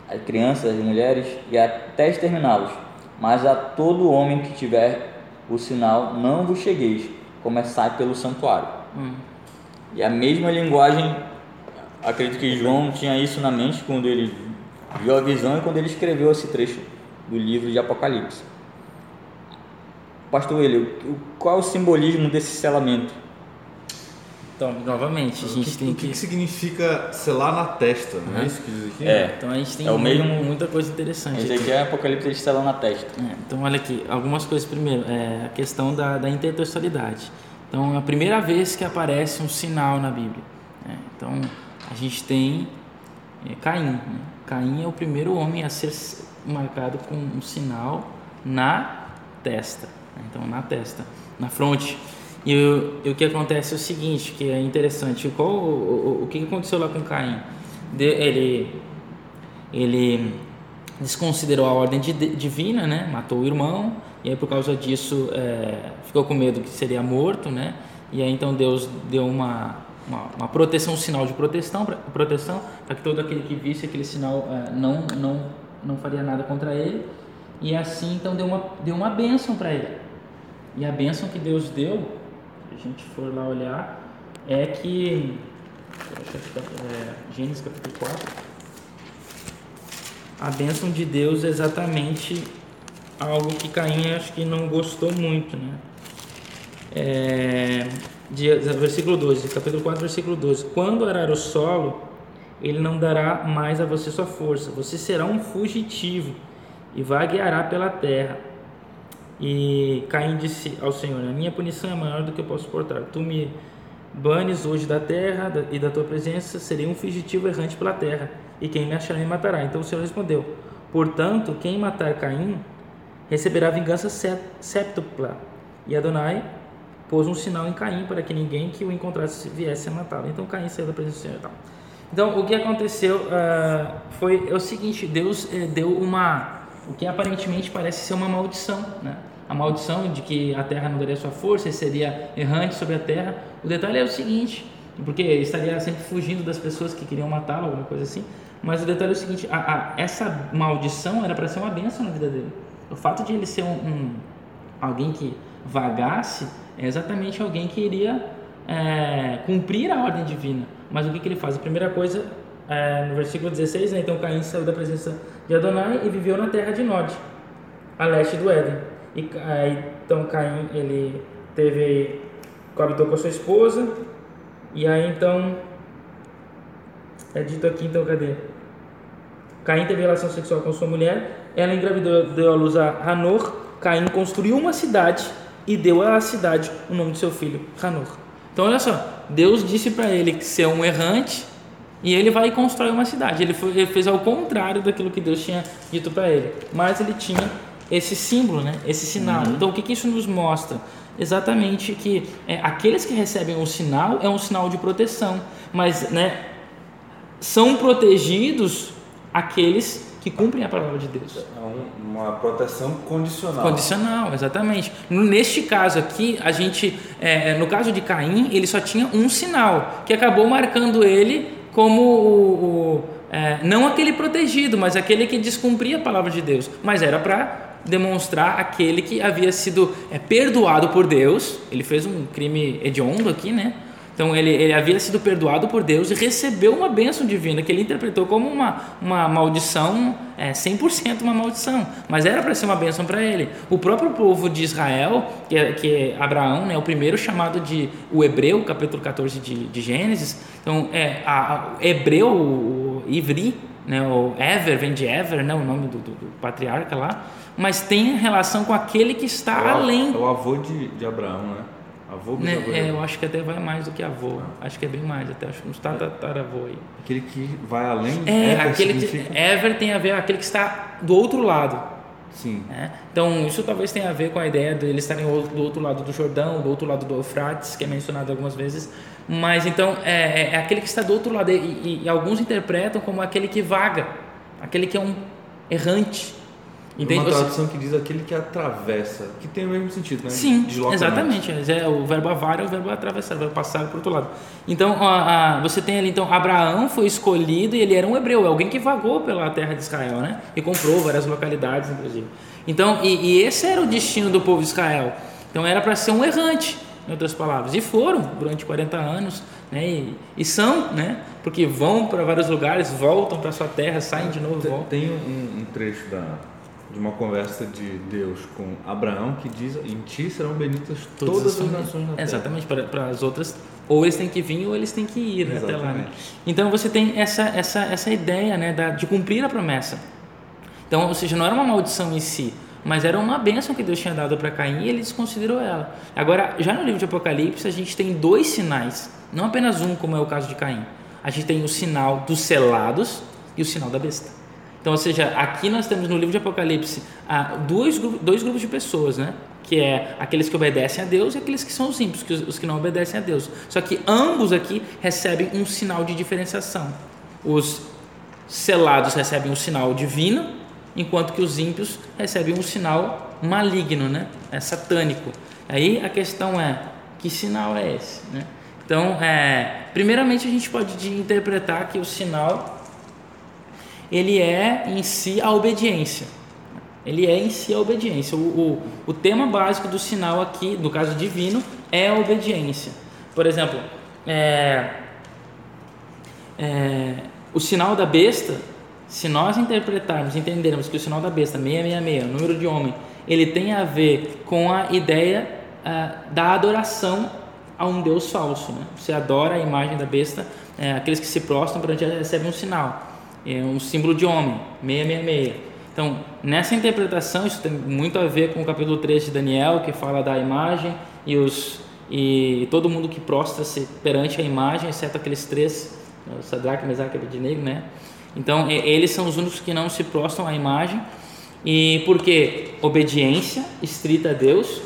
as crianças, as mulheres, e até exterminá-los. Mas a todo homem que tiver o sinal, não vos chegueis, começai pelo santuário. Hum. E a mesma linguagem, acredito que João tinha isso na mente quando ele viu a visão e quando ele escreveu esse trecho do livro de Apocalipse. Pastor William, qual é o simbolismo desse selamento? Então, novamente, a gente que, tem que... O que, significa selar na testa, não é isso que diz aqui? É, então a gente tem é o mesmo, muita coisa interessante Esse aqui é Apocalipse de selar na testa. É, então, olha aqui, algumas coisas primeiro. É a questão da, da intertextualidade. Então, é a primeira vez que aparece um sinal na Bíblia. Né? Então, a gente tem é, Caim. Né? Caim é o primeiro homem a ser marcado com um sinal na testa. Né? Então, na testa, na fronte. E e o que acontece é o seguinte, que é interessante. Qual, o, o, o que aconteceu lá com Caim? De, ele, ele desconsiderou a ordem de, divina, né? Matou o irmão e aí por causa disso é, ficou com medo que seria morto, né? E aí então Deus deu uma uma, uma proteção, um sinal de proteção, pra, proteção para que todo aquele que visse aquele sinal é, não não não faria nada contra ele. E assim então deu uma deu uma bênção para ele. E a bênção que Deus deu a gente for lá olhar, é que. É, Gênesis capítulo 4. A bênção de Deus é exatamente algo que Caim acho que não gostou muito, né? É, de, versículo 12, capítulo 4, versículo 12. Quando arar o solo, ele não dará mais a você sua força, você será um fugitivo e vagueará pela terra e Caim disse ao Senhor: A minha punição é maior do que eu posso suportar. Tu me banes hoje da terra e da tua presença, serei um fugitivo errante pela terra, e quem me achará me matará. Então o Senhor respondeu: Portanto, quem matar Caim receberá vingança séptupla. E Adonai pôs um sinal em Caim para que ninguém que o encontrasse viesse a matá-lo. Então Caim saiu da presença do Senhor. Então, então o que aconteceu uh, foi é o seguinte: Deus uh, deu uma o que aparentemente parece ser uma maldição, né? A maldição de que a terra não daria sua força e seria errante sobre a terra. O detalhe é o seguinte, porque estaria sempre fugindo das pessoas que queriam matá-lo, alguma coisa assim. Mas o detalhe é o seguinte: a, a, essa maldição era para ser uma benção na vida dele. O fato de ele ser um, um alguém que vagasse é exatamente alguém que iria é, cumprir a ordem divina. Mas o que, que ele faz? A primeira coisa é, no versículo 16, né, então Caim saiu da presença de Adonai e viveu na terra de Nod, a leste do Éden. E aí, então Caim ele teve coabitou com a sua esposa e aí então é dito aqui então cadê? Caim teve relação sexual com sua mulher, ela engravidou, deu à luz a Hanor. Caim construiu uma cidade e deu à cidade o nome de seu filho, Hanor. Então olha só, Deus disse para ele que ser um errante e ele vai constrói uma cidade. Ele, foi, ele fez ao contrário daquilo que Deus tinha dito para ele. Mas ele tinha esse símbolo, né? esse sinal. Uhum. Então, o que, que isso nos mostra? Exatamente que é, aqueles que recebem um sinal é um sinal de proteção, mas né, são protegidos aqueles que cumprem a palavra de Deus. É uma proteção condicional. Condicional, exatamente. Neste caso aqui, a gente, é, no caso de Caim, ele só tinha um sinal que acabou marcando ele como o, o é, não aquele protegido, mas aquele que descumpria a palavra de Deus, mas era para demonstrar aquele que havia sido é, perdoado por Deus. Ele fez um crime hediondo aqui, né? Então ele, ele havia sido perdoado por Deus e recebeu uma bênção divina que ele interpretou como uma, uma maldição, é, 100% uma maldição, mas era para ser uma bênção para ele. O próprio povo de Israel, que é, que é Abraão, né, o primeiro chamado de o hebreu, capítulo 14 de, de Gênesis, então é, a, a, hebreu, o, o Ivri, né, o Ever, vem de Ever, né, o nome do, do, do patriarca lá, mas tem relação com aquele que está é o, além. É o avô de, de Abraão, né? Avô, Né, bisavô. é, eu acho que até vai mais do que avô. Acho que é bem mais, até acho que uns tataravô aí. Aquele que vai além. É, Éver aquele que, Ever tem a ver aquele que está do outro lado. Sim. né? Então, isso talvez tenha a ver com a ideia de eles estarem do outro lado do Jordão, do outro lado do Eufrates, que é mencionado algumas vezes. Mas então, é, é- é aquele que está do outro lado. E, e- e alguns interpretam como aquele que vaga, aquele que é um errante. Entende? Uma tradução que diz aquele que atravessa, que tem o mesmo sentido, né? Sim, exatamente. É, o verbo avar é o verbo atravessar, o verbo passar para o outro lado. Então, a- a- você tem ali, então, Abraão foi escolhido e ele era um hebreu, alguém que vagou pela terra de Israel, né? E comprou várias localidades, inclusive. Então, e, e esse era o destino do povo de Israel. Então, era para ser um errante, em outras palavras. E foram durante 40 anos, né? E, e são, né? Porque vão para vários lugares, voltam para sua terra, saem de novo, Tem- voltam. Tem um, um trecho da, de uma conversa de Deus com Abraão que diz: Em ti serão benitas todas, as famílias. nações na terra. Exatamente, para, para as outras, ou eles têm que vir ou eles têm que ir né, até lá. Né? Exatamente. Então você tem essa, essa, essa ideia né, da, de cumprir a promessa. Então, ou seja, não era uma maldição em si, mas era uma bênção que Deus tinha dado para Caim e ele desconsiderou ela. Agora, já no livro de Apocalipse, a gente tem dois sinais, não apenas um, como é o caso de Caim. A gente tem o sinal dos selados e o sinal da besta. Então, ou seja, aqui nós temos no livro de Apocalipse ah, dois, dois grupos de pessoas, né? Que é aqueles que obedecem a Deus e aqueles que são os ímpios, que os, os que não obedecem a Deus. Só que ambos aqui recebem um sinal de diferenciação. Os selados recebem um sinal divino, enquanto que os ímpios recebem um sinal maligno, né? É satânico. Aí a questão é, que sinal é esse, né? Então, é, primeiramente a gente pode de- interpretar que o sinal ele é em si a obediência. Ele é em si a obediência. O, o, o tema básico do sinal aqui, no caso divino, é a obediência. Por exemplo, é, é, o sinal da besta, se nós interpretarmos, entendermos que o sinal da besta, 666, o número de homem, ele tem a ver com a ideia ah, da adoração a um Deus falso. Né? Você adora a imagem da besta, é, aqueles que se prostram perante recebem um sinal, é um símbolo de homem, 666. Então, nessa interpretação, isso tem muito a ver com o capítulo 3 de Daniel, que fala da imagem e, os, e todo mundo que prostra-se perante a imagem, exceto aqueles três, o Sadraque, Mesaque e Abednego, né? Então, eles são os únicos que não se prostram à imagem, e porque obediência estrita a Deus,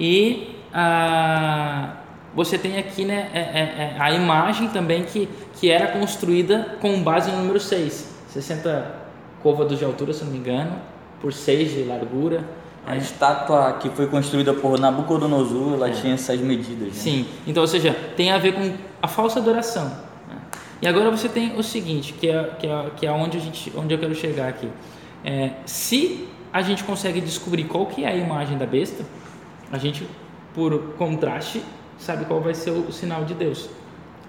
e ah, você tem aqui né, é- é- é a imagem também que, que era construída com base no número 6, 60 côvados de altura, se não me engano, por 6 de largura. A estátua que foi construída por Nabucodonosor, ela tinha essas medidas. Né? Sim, então, ou seja, tem a ver com a falsa adoração. né? E agora você tem o seguinte, que é, que é, que é onde, a gente, onde eu quero chegar aqui. É, se a gente consegue descobrir qual que é a imagem da besta, a gente, por contraste, sabe qual vai ser o, sinal de Deus.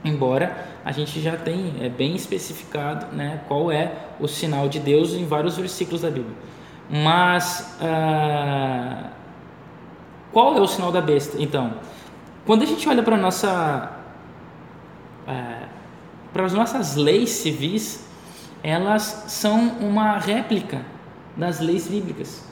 Embora a gente já tem é, bem especificado né, qual é o sinal de Deus em vários versículos da Bíblia. Mas ah, qual é o sinal da besta? Então, quando a gente olha para nossa é, para as nossas leis civis, elas são uma réplica das leis bíblicas,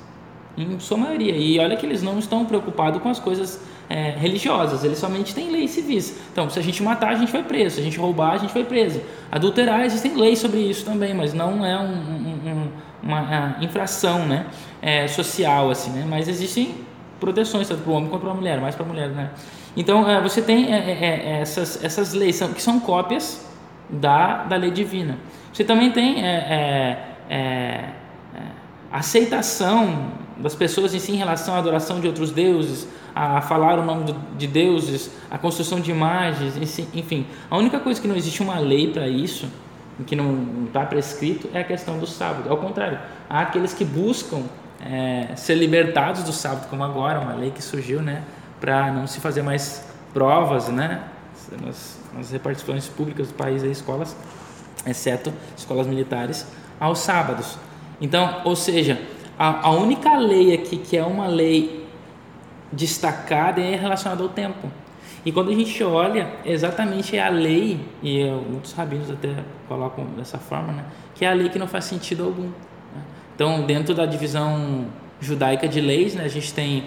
em sua maioria. E olha que eles não estão preocupados com as coisas é, religiosas, eles somente têm leis civis. Então, se a gente matar, a gente vai preso, se a gente roubar, a gente vai preso. Adulterar, existem leis sobre isso também, mas não é um- um- um- uma infração né, é, social, assim, né? mas existem proteções, tanto para o homem quanto para a mulher, mais para a mulher. Né? Então, é, você tem é, é, essas, essas leis que são cópias da, da lei divina. Você também tem aceitação das pessoas em si em relação à adoração de outros deuses, a falar o nome de deuses, a construção de imagens, enfim. A única coisa que não existe uma lei para isso, que não está prescrito, é a questão do sábado. Ao contrário, há aqueles que buscam é, ser libertados do sábado, como agora, uma lei que surgiu, né, para não se fazer mais provas, né, nas, nas repartições públicas do país, aí, escolas, exceto escolas militares, aos sábados. Então, ou seja, a, a única lei aqui que é uma lei destacada é relacionada ao tempo. E quando a gente olha, exatamente é a lei, e eh, muitos rabinos até colocam dessa forma, né, que é a lei que não faz sentido algum. né. Então, dentro da divisão judaica de leis, né, a gente tem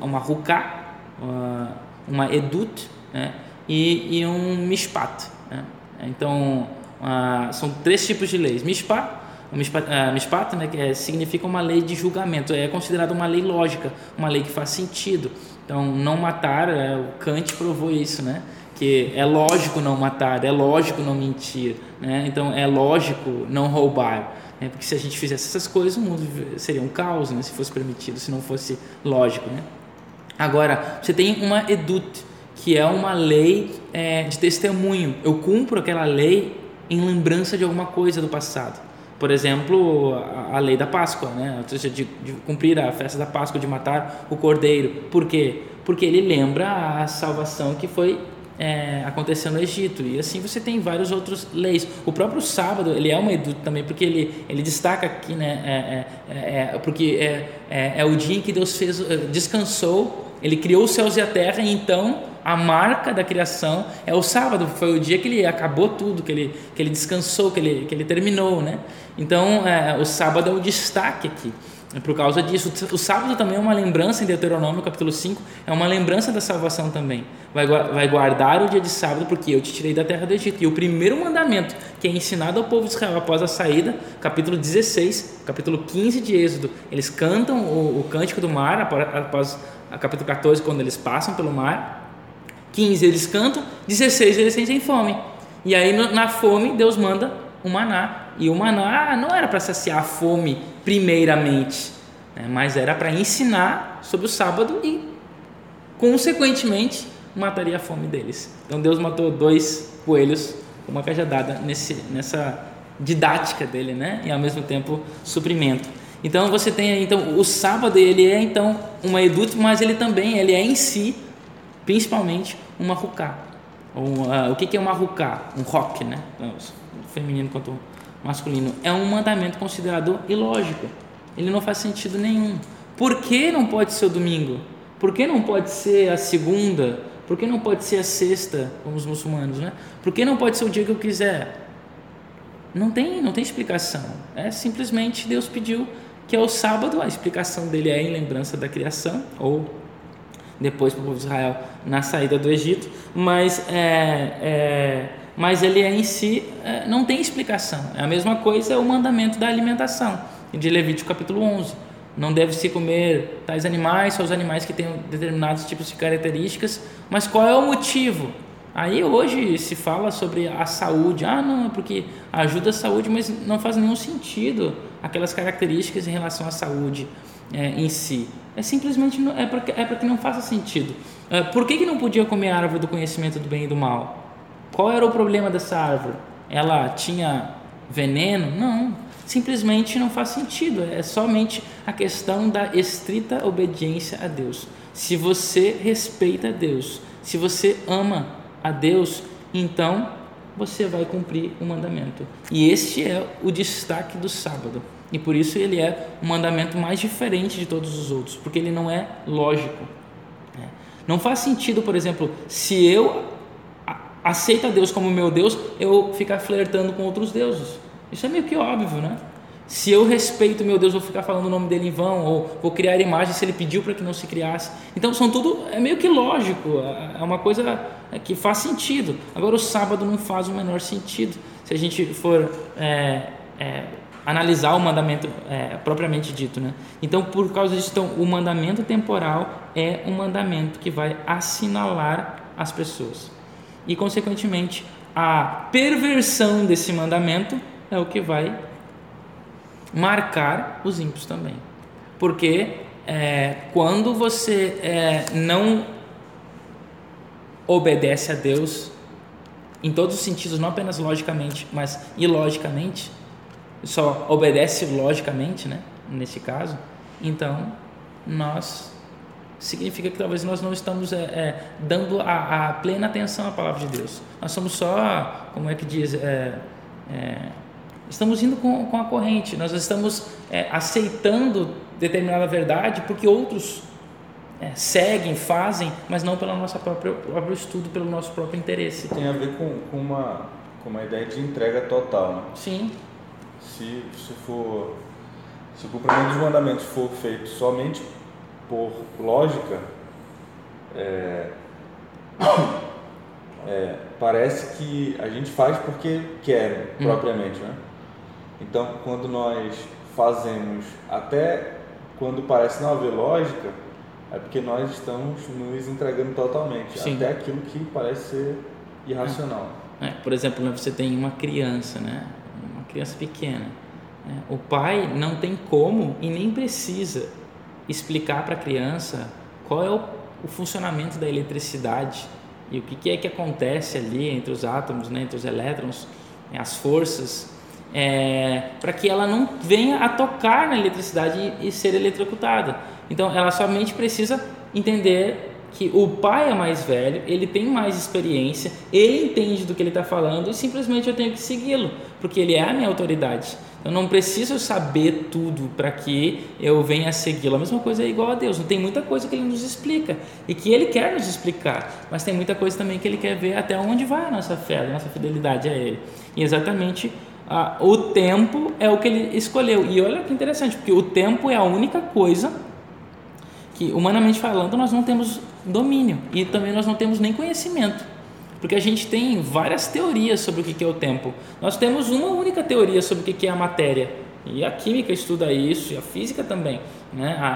uma ruká, uma- uma edut né? e, e um mishpat. Né? Então, ah, são três tipos de leis. Mishpat, ah, mishpat né, é, significa uma lei de julgamento, é considerado uma lei lógica, uma lei que faz sentido. Então, não matar, é, o Kant provou isso, né? que é lógico não matar, é lógico não mentir, né? então é lógico não roubar. Né? Porque se a gente fizesse essas coisas, o mundo seria um caos né? se fosse permitido, se não fosse lógico. Né? Agora, você tem uma edut, que é uma lei é, de testemunho. Eu cumpro aquela lei em lembrança de alguma coisa do passado. Por exemplo, a, a lei da Páscoa, né? ou seja, de, de, cumprir a festa da Páscoa, de matar o cordeiro. Por quê? Porque ele lembra a salvação que foi é, no Egito e assim você tem vários outros leis o próprio sábado ele é uma edut também porque ele, ele destaca aqui né é, é, é, é porque é, é, é, o dia em que Deus fez descansou ele criou os céus e a terra e então a marca da criação é o sábado foi o dia que ele acabou tudo que ele que ele descansou que ele que ele terminou né então o sábado é o destaque aqui é por causa disso. O sábado também é uma lembrança em Deuteronômio capítulo 5, é uma lembrança da salvação também. Vai, vai guardar o dia de sábado porque eu te tirei da terra do Egito. E o primeiro mandamento que é ensinado ao povo de Israel após a saída, capítulo 16, capítulo 15 de Êxodo, eles cantam o, o cântico do mar após a capítulo 14, quando eles passam pelo mar. 15 eles cantam, 16 eles sentem fome. E aí na fome Deus manda um maná. E o maná não era para saciar a fome primeiramente, né? mas era para ensinar sobre o sábado e, consequentemente, mataria a fome deles. Então Deus matou dois coelhos com uma cajadada nesse, nessa didática dele, né? E ao mesmo tempo suprimento. Então você tem então o sábado ele é então uma edut, mas ele também ele é em si, principalmente uma ruká. Um, uh, o que, que é uma ruká? Um rock, né? Então, feminino quanto masculino, é um mandamento considerado ilógico. Ele não faz sentido nenhum. Por que não pode ser o domingo? Por que não pode ser a segunda? Por que não pode ser a sexta, como os muçulmanos, né? Por que não pode ser o dia que eu quiser? Não tem, não tem explicação. É simplesmente Deus pediu que é o sábado, a explicação dele é em lembrança da criação, ou depois para o povo de Israel na saída do Egito, mas é, é mas ele é em si é, não tem explicação. É a mesma coisa o mandamento da alimentação, de Levítico capítulo 11. Não deve-se comer tais animais, só os animais que têm determinados tipos de características, mas qual é o motivo? Aí hoje se fala sobre a saúde. Ah, não, é porque ajuda a saúde, mas não faz nenhum sentido aquelas características em relação à saúde é, em si. É simplesmente é para é que não faça sentido. É, por que, que não podia comer a árvore do conhecimento do bem e do mal? Qual era o problema dessa árvore? Ela tinha veneno? Não, simplesmente não faz sentido. É somente a questão da estrita obediência a Deus. Se você respeita Deus, se você ama a Deus, então você vai cumprir o mandamento. E este é o destaque do sábado. E por isso ele é o mandamento mais diferente de todos os outros, porque ele não é lógico. É. Não faz sentido, por exemplo, se eu aceita Deus como meu Deus, eu ficar flertando com outros deuses. Isso é meio que óbvio, né? Se eu respeito meu Deus, vou ficar falando o nome dele em vão, ou vou criar imagens se ele pediu para que não se criasse. Então, são tudo, é meio que lógico, é uma coisa que faz sentido. Agora, o sábado não faz o menor sentido. Se a gente for é, é, analisar o mandamento é, propriamente dito, né? Então, por causa disso, então, o mandamento temporal é um mandamento que vai assinalar as pessoas e, consequentemente, a perversão desse mandamento é o que vai marcar os ímpios também. Porque é, quando você é, não obedece a Deus, em todos os sentidos, não apenas logicamente, mas ilogicamente, só obedece logicamente, né, nesse caso, então nós significa que talvez nós não estamos é, é, dando a, a, plena atenção à palavra de Deus. Nós somos só, como é que diz, é, é estamos indo com, com, a corrente, nós estamos é, aceitando determinada verdade porque outros é, seguem, fazem, mas não pelo nosso próprio, próprio estudo, pelo nosso próprio interesse. Tem a ver com, com, uma, com uma ideia de entrega total, né? Sim. Se, se for se o cumprimento dos mandamentos for feito somente por lógica, é, <coughs> é, parece que a gente faz porque quer Hum. propriamente, né? Então, quando nós fazemos, até quando parece não haver lógica, é porque nós estamos nos entregando totalmente, Sim. até aquilo que parece ser irracional. É, por exemplo, né, você tem uma criança, né? Criança pequena. né? O pai não tem como e nem precisa explicar para a criança qual é o, o funcionamento da eletricidade e o que, que é que acontece ali entre os átomos, né, entre os elétrons, né, as forças, para que ela não venha a tocar na eletricidade e, e ser eletrocutada. Então, ela somente precisa entender que o pai é mais velho, ele tem mais experiência, ele entende do que ele está falando e simplesmente eu tenho que segui-lo, porque ele é a minha autoridade. Eu não preciso saber tudo para que eu venha segui-lo. A mesma coisa é igual a Deus. Não tem muita coisa que ele nos explica e que ele quer nos explicar, mas tem muita coisa também que ele quer ver até onde vai a nossa fé, a nossa fidelidade a ele. E exatamente ah, o tempo é o que ele escolheu. E olha que interessante, porque o tempo é a única coisa que, humanamente falando, nós não temos domínio e também nós não temos nem conhecimento. Porque a gente tem várias teorias sobre o que é o tempo. Nós temos uma única teoria sobre o que é a matéria. E a química estuda isso, e a física também. Né? A,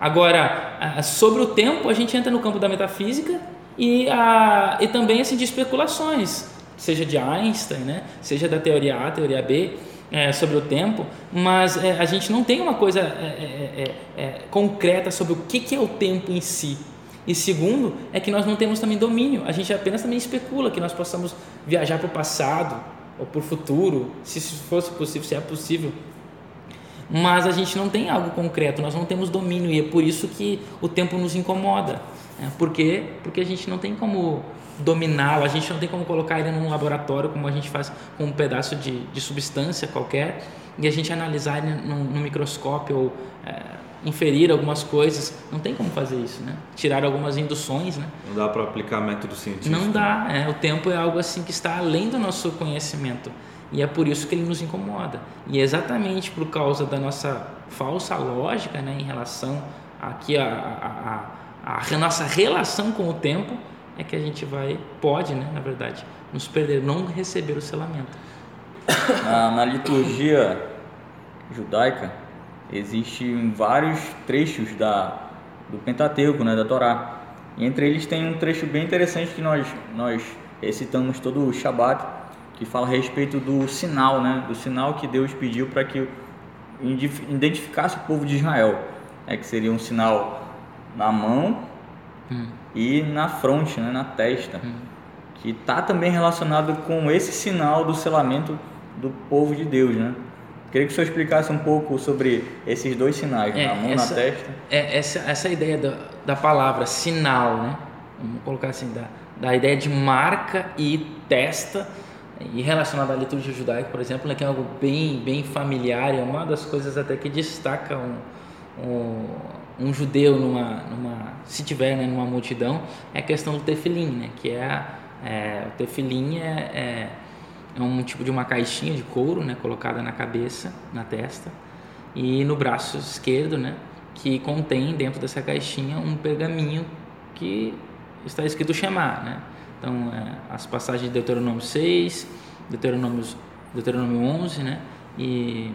a, agora, a, sobre o tempo, a gente entra no campo da metafísica e, a, e também assim, de especulações, seja de Einstein, né? seja da teoria A, teoria B, é, sobre o tempo, mas é, a gente não tem uma coisa é, concreta sobre o que é o tempo em si. E segundo, é que nós não temos também domínio, a gente apenas também especula que nós possamos viajar para o passado ou para o futuro, se fosse possível, se é possível. Mas a gente não tem algo concreto, nós não temos domínio e é por isso que o tempo nos incomoda. Né? Por quê? Porque a gente não tem como dominá-lo, a gente não tem como colocar ele num laboratório como a gente faz com um pedaço de, de substância qualquer e a gente analisar ele no microscópio ou é, inferir algumas coisas. Não tem como fazer isso, né? Tirar algumas induções, né? Não dá para aplicar método científico. Não dá. É, o tempo é algo assim que está além do nosso conhecimento e é por isso que ele nos incomoda. E é exatamente por causa da nossa falsa lógica, né, em relação aqui a, a, a, a nossa relação com o tempo é que a gente vai pode, né, na verdade, nos perder, não receber o selamento. Na, na liturgia judaica existem vários trechos da do Pentateuco, né, da Torá. E entre eles tem um trecho bem interessante que nós nós recitamos todo o Shabat, que fala a respeito do sinal, né, do sinal que Deus pediu para que identificasse o povo de Israel, é que seria um sinal na mão hum. e na fronte, né, na testa, hum. que está também relacionado com esse sinal do selamento do povo de Deus, né? Queria que o senhor explicasse um pouco sobre esses dois sinais, é, na mão e na testa. É, essa, essa ideia da, da palavra sinal, né? Vamos colocar assim, da, da ideia de marca e testa, e relacionada à liturgia judaica, por exemplo, né, que é algo bem, bem familiar, e é uma das coisas até que destaca um, um, um judeu numa, numa, se tiver né, numa multidão, é a questão do tefilim, né? Que é, é o tefilim é, é é um tipo de uma caixinha de couro, né, colocada na cabeça, na testa, e no braço esquerdo, né, que contém dentro dessa caixinha um pergaminho que está escrito Shema, né? Então, é, as passagens de Deuteronômio 6, Deuteronômio, Deuteronômio 11, né? E,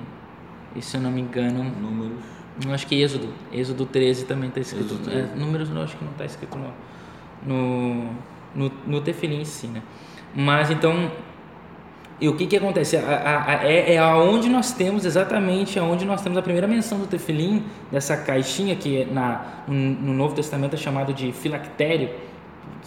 e se eu não me engano, números. Eu acho que Êxodo, Êxodo 13 também está escrito. É, números não, acho que não está escrito no no no, no tefilim em si, né? Mas então e o que que acontece? A, a, a, é, é aonde nós temos exatamente aonde nós temos a primeira menção do tefilim dessa caixinha que na no Novo Testamento é chamado de filactério,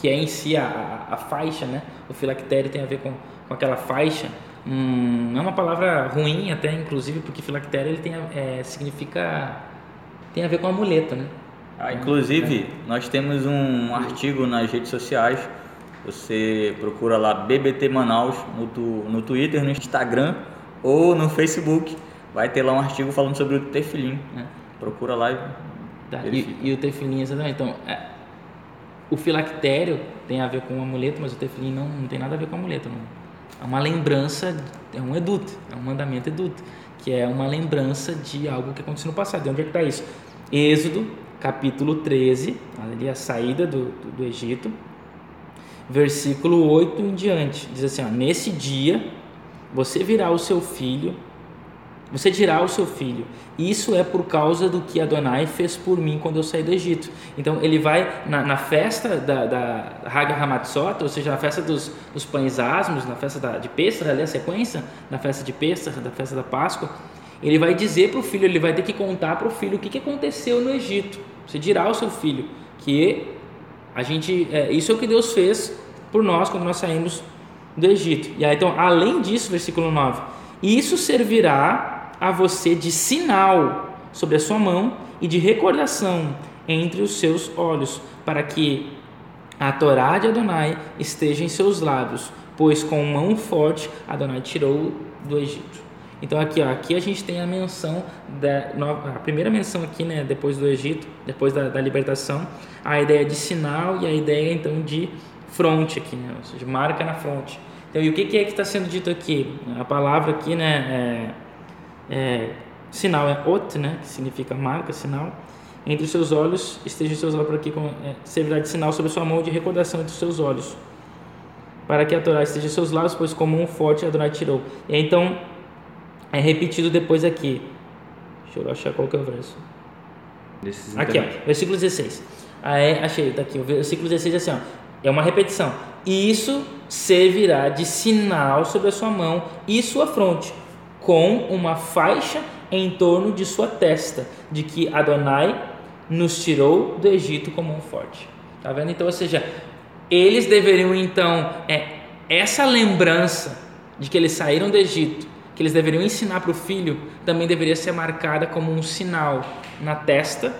que é em si a, a, faixa, né? O filactério tem a ver com, com aquela faixa. Hum, é uma palavra ruim até, inclusive, porque filactério ele tem é, significa tem a ver com amuleto, né? Ah, inclusive, é. nós temos um artigo nas redes sociais você procura lá BBT Manaus no, tu, no Twitter, no Instagram ou no Facebook. Vai ter lá um artigo falando sobre o tefilim. Né? Procura lá e, tá. e, e o tefilim, exatamente. Então, é, o filactério tem a ver com o amuleto, mas o tefilim não, não tem nada a ver com o amuleto. Não. É uma lembrança, é um edut, é um mandamento edut, que é uma lembrança de algo que aconteceu no passado. De onde é que está isso? Êxodo, capítulo 13, ali a saída do, do, do Egito, versículo 8 em diante. Diz assim: ó, Nesse dia você virá o seu filho, você dirá ao seu filho: Isso é por causa do que Adonai fez por mim quando eu saí do Egito. Então ele vai na, na festa da, da Haga Hamatzot, ou seja, na festa dos, dos pães asmos, na festa da, de Pêssar, ali a sequência, na festa de Pêssar, da festa da Páscoa. Ele vai dizer para o filho, ele vai ter que contar para o filho o que, que aconteceu no Egito. Você dirá ao seu filho que a gente, é, isso é o que Deus fez por nós quando nós saímos do Egito. E aí, então, além disso, versículo 9: Isso servirá a você de sinal sobre a sua mão e de recordação entre os seus olhos, para que a Torá de Adonai esteja em seus lábios, pois com mão forte Adonai tirou do Egito. Então aqui, ó, aqui a gente tem a menção da a primeira menção aqui, né, depois do Egito, depois da, da libertação, a ideia de sinal e a ideia então de fronte aqui, né, ou seja, marca na fronte. Então, e o que, que é que está sendo dito aqui? A palavra aqui, né, é, é, sinal é ot, né, que significa marca, sinal. Entre os seus olhos, esteja seus olhos para que é, servirá de sinal sobre sua mão de recordação entre os seus olhos. Para que a Torá esteja em seus lábios, pois como um forte Adonai tirou. E então, é repetido depois aqui. Deixa eu achar qual que é o verso. aqui, ó, versículo 16. Ah, é, achei, tá aqui. O versículo 16 é assim, ó, é uma repetição. E isso servirá de sinal sobre a sua mão e sua fronte, com uma faixa em torno de sua testa, de que Adonai nos tirou do Egito como um forte. Tá vendo? Então, ou seja, eles deveriam então é essa lembrança de que eles saíram do Egito que eles deveriam ensinar para o filho também deveria ser marcada como um sinal na testa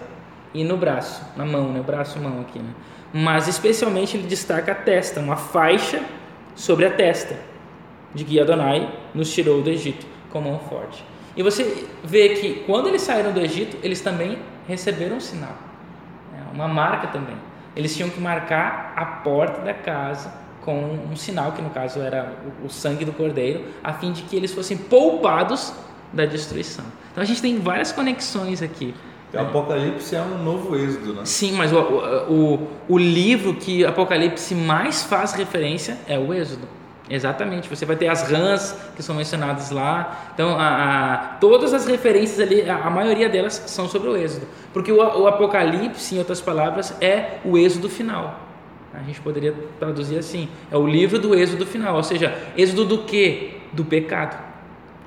e no braço, na mão, né? Braço, mão aqui, né? Mas especialmente ele destaca a testa, uma faixa sobre a testa, de que Adonai nos tirou do Egito com mão forte. E você vê que quando eles saíram do Egito, eles também receberam um sinal, né? uma marca também. Eles tinham que marcar a porta da casa com um sinal, que no caso era o, sangue do cordeiro, a fim de que eles fossem poupados da destruição. Então a gente tem várias conexões aqui. O Apocalipse é um novo êxodo, né? Sim, mas o, o, o livro que Apocalipse mais faz referência é o Êxodo. Exatamente, você vai ter as rãs que são mencionadas lá. Então, a, a, todas as referências ali, a, a, maioria delas são sobre o Êxodo. Porque o, o Apocalipse, em outras palavras, é o Êxodo final. A gente poderia traduzir assim: é o livro do êxodo final, ou seja, êxodo do que? Do pecado,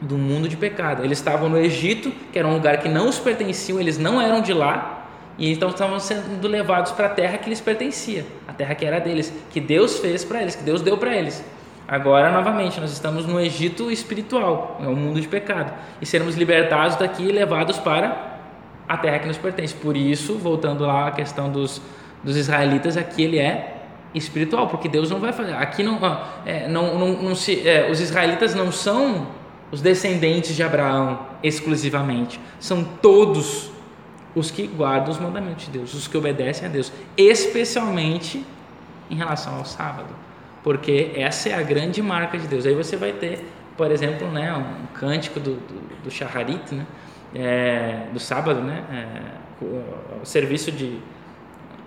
do mundo de pecado. Eles estavam no Egito, que era um lugar que não os pertenciam, eles não eram de lá, e então estavam sendo levados para a terra que lhes pertencia, a terra que era deles, que Deus fez para eles, que Deus deu para eles. Agora, novamente, nós estamos no Egito espiritual, é um mundo de pecado, e seremos libertados daqui e levados para a terra que nos pertence. Por isso, voltando lá à questão dos, dos israelitas, aqui ele é espiritual, porque Deus não vai fazer. Aqui não, é, não, não, não se, é, os israelitas não são os descendentes de Abraão exclusivamente, são todos os que guardam os mandamentos de Deus, os que obedecem a Deus, especialmente em relação ao sábado, porque essa é a grande marca de Deus. Aí você vai ter, por exemplo, né, um cântico do, do, do Shaharit, né, é, do sábado, né, é, o serviço de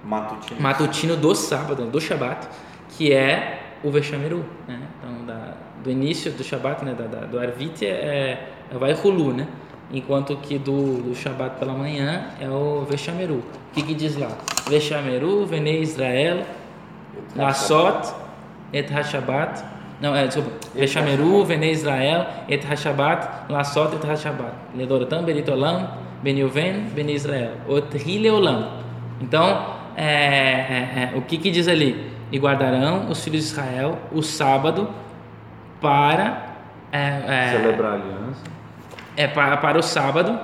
matutino, matutino do sábado, do Shabat, que é o Veshameru. Né? Então, da, do início do Shabat, né? da, da, do Arvit, é, é vai Hulu, né? enquanto que do, do Shabat pela manhã é o Veshameru. O que, que diz lá? Veshameru, Vene Israel, Lasot, Et HaShabat. Não, é, desculpa. Veshameru, Vene Israel, Et HaShabat, Lasot, Et HaShabat. Ledorotam, Beritolam, Beniuven, Beni Israel. Otrileolam. Então, é, é, é, o que, que diz ali? E guardarão os filhos de Israel o sábado para é, é, celebrar a aliança. É para, para o sábado.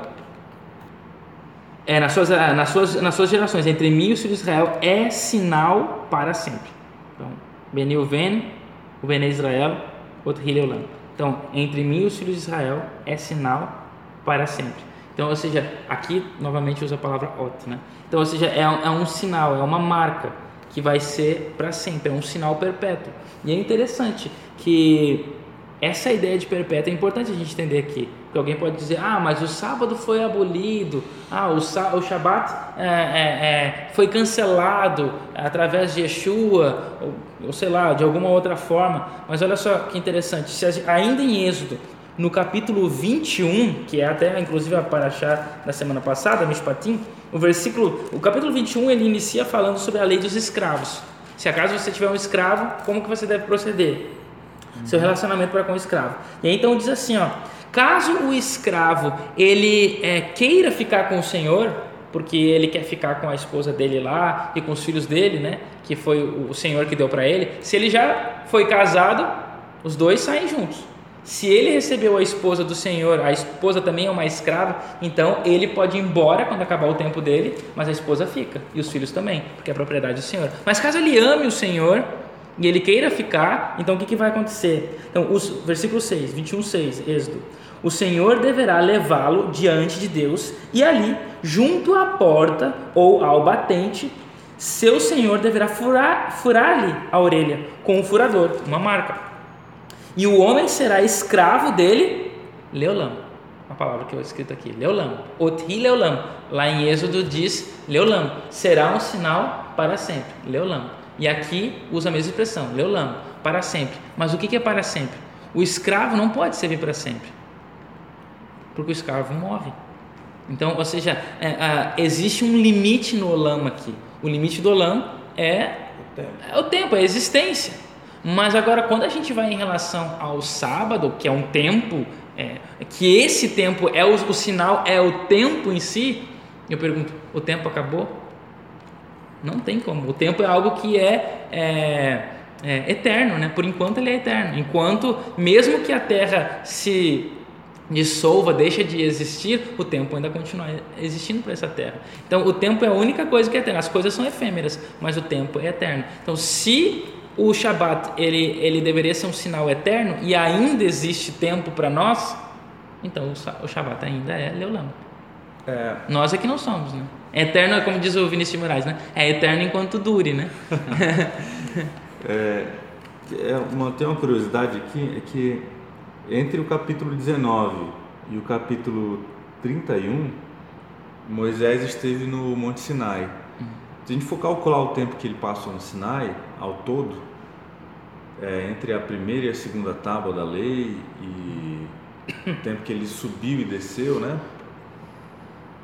É, nas suas, nas, suas, nas suas gerações, entre mim e os filhos de Israel, é sinal para sempre. Então, Benil Ven, o Ben Israel, outro Hileulam. Então, entre mim e os filhos de Israel é sinal para sempre. Então, ou seja, aqui novamente usa a palavra ot, né? Então, ou seja, é, é um sinal, é uma marca que vai ser para sempre, é um sinal perpétuo. E é interessante que essa ideia de perpétuo é importante a gente entender aqui. Porque alguém pode dizer, ah, mas o sábado foi abolido, ah, o, o Shabat é, é, é, foi cancelado através de Yeshua, ou, ou, sei lá, de alguma outra forma. Mas olha só que interessante, se ainda em Êxodo, no capítulo 21, que é até inclusive a paraxá da semana passada, Mishpatim, o versículo, o capítulo 21 ele inicia falando sobre a lei dos escravos. Se acaso você tiver um escravo, como que você deve proceder? Uhum. Seu relacionamento para com o escravo. E aí, então diz assim, ó, caso o escravo ele é, queira ficar com o senhor, porque ele quer ficar com a esposa dele lá e com os filhos dele, né? Que foi o senhor que deu para ele. Se ele já foi casado, os dois saem juntos. Se ele recebeu a esposa do Senhor, a esposa também é uma escrava, então ele pode ir embora quando acabar o tempo dele, mas a esposa fica, e os filhos também, porque é propriedade do Senhor. Mas caso ele ame o Senhor e ele queira ficar, então o que, que vai acontecer? Então, os, versículo 6, 21, 6, Êxodo. O Senhor deverá levá-lo diante de Deus e ali, junto à porta ou ao batente, seu Senhor deverá furar-lhe furar a orelha com um furador, uma marca e o homem será escravo dele, Leolam. Uma palavra que eu escrito aqui, Leolam. Oti Leolam. Lá em Êxodo diz Leolam. Será um sinal para sempre. Leolam. E aqui usa a mesma expressão, Leolam. Para sempre. Mas o que é para sempre? O escravo não pode servir para sempre. Porque o escravo morre. Então, ou seja, é, é, existe um limite no Olam aqui. O limite do Olam é o tempo, é, o tempo, é a existência. Mas agora, quando a gente vai em relação ao sábado, que é um tempo, é, que esse tempo é o, o sinal, é o tempo em si, eu pergunto: o tempo acabou? Não tem como. O tempo é algo que é, é, é eterno, né? Por enquanto ele é eterno. Enquanto, mesmo que a Terra se dissolva, deixa de existir, o tempo ainda continua existindo para essa terra. Então, o tempo é a única coisa que é eterna. As coisas são efêmeras, mas o tempo é eterno. Então, se o Shabat ele, ele deveria ser um sinal eterno e ainda existe tempo para nós, então o Shabat ainda é Leulam. É. Nós é que não somos, né? Eterno é como diz o Vinícius de Moraes, né? É eterno enquanto dure, né? <laughs> é, é uma, tem uma curiosidade aqui, é que entre o capítulo 19 e o capítulo 31, Moisés esteve no Monte Sinai. Se a gente for calcular o tempo que ele passou no Sinai, ao todo, é, entre a primeira e a segunda tábua da lei e o tempo que ele subiu e desceu, né?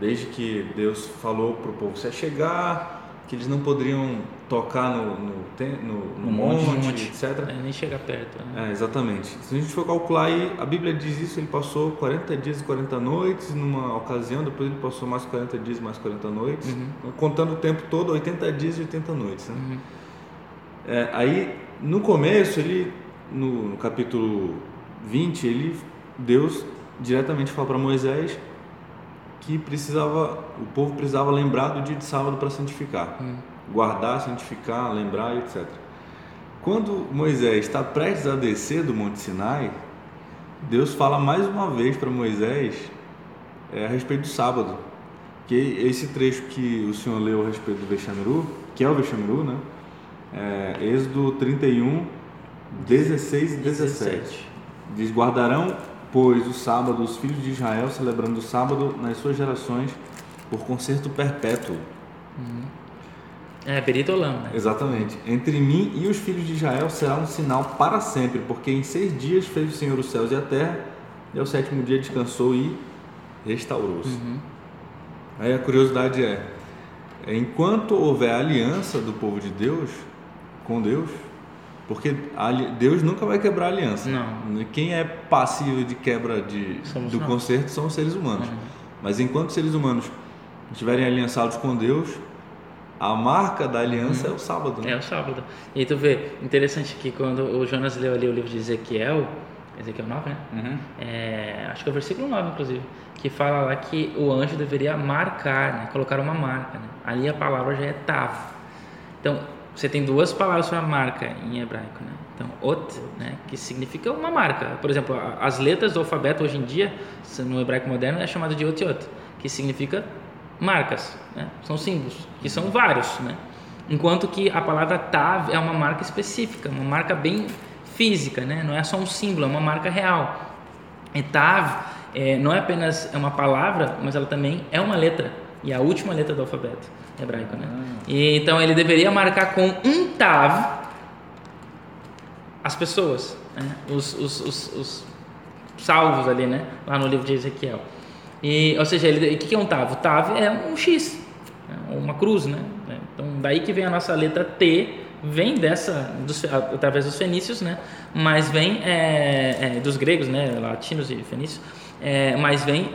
Desde que Deus falou para o povo se chegar, que eles não poderiam tocar no, no, no, no monte, monte, etc. É, nem chegar perto. Né? É, exatamente. Se a gente for calcular aí, a Bíblia diz isso, ele passou 40 dias e 40 noites numa ocasião, depois ele passou mais 40 dias e mais 40 noites, uhum. contando o tempo todo, 80 dias e 80 noites. Né? Uhum. É, aí, no começo, ele, no, no capítulo 20, ele, Deus diretamente fala para Moisés que precisava, o povo precisava lembrar do dia de sábado para santificar, hum. guardar, santificar, lembrar, etc. Quando Moisés está prestes a descer do Monte Sinai, Deus fala mais uma vez para Moisés é, a respeito do sábado, que esse trecho que o senhor leu a respeito do Vexamiru, que é o Vexamiru, né? É, Êxodo 31, 16 e 17. 17. Diz: guardarão pois o sábado, os filhos de Israel celebrando o sábado nas suas gerações por concerto perpétuo. Uhum. É, Beritolam, né? Exatamente. Entre mim e os filhos de Israel será um sinal para sempre, porque em seis dias fez o Senhor os céus e a terra, e ao sétimo dia descansou e restaurou-se. Uhum. Aí a curiosidade é, enquanto houver aliança do povo de Deus com Deus, porque Deus nunca vai quebrar a aliança. Não. Quem é passivo de quebra de, do conserto são os seres humanos. Uhum. Mas enquanto os seres humanos estiverem aliançados com Deus, a marca da aliança uhum. é o sábado. Né? É o sábado. E tu vê, interessante que quando o Jonas leu ali o livro de Ezequiel, Ezequiel 9, né? Uhum. É, acho que é o versículo 9, inclusive, que fala lá que o anjo deveria marcar, né? colocar uma marca. Né? Ali a palavra já é tav. Então, você tem duas palavras para marca em hebraico, né? Então, ot, né, que significa uma marca. Por exemplo, as letras do alfabeto hoje em dia, no hebraico moderno, é chamado de otiot, que significa marcas, né? São símbolos, que são vários, né? Enquanto que a palavra tav é uma marca específica, uma marca bem física, né? Não é só um símbolo, é uma marca real. Etav é, não é apenas é uma palavra, mas ela também é uma letra e a última letra do alfabeto hebraico, né? Ah. E, então ele deveria marcar com um tav as pessoas, né? os, os, os, os, salvos ali, né? Lá no livro de Ezequiel. E, ou seja, ele, o que é um tav? O tav é um X, é uma cruz, né? Então daí que vem a nossa letra T, vem dessa dos, através dos fenícios, né? Mas vem é, é, dos gregos, né? Latinos e fenícios, é, mas vem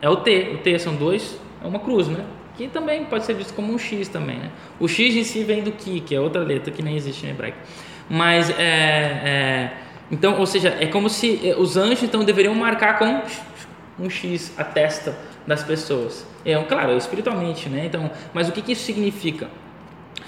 é o T. O T são dois, é uma cruz, né? Que também pode ser visto como um X também, né? O X em si vem do Ki, que é outra letra que nem existe em hebraico. Mas é, é, então, ou seja, é como se é, os anjos então deveriam marcar com um X a testa das pessoas. É, claro, espiritualmente, né? Então, mas o que, que isso significa?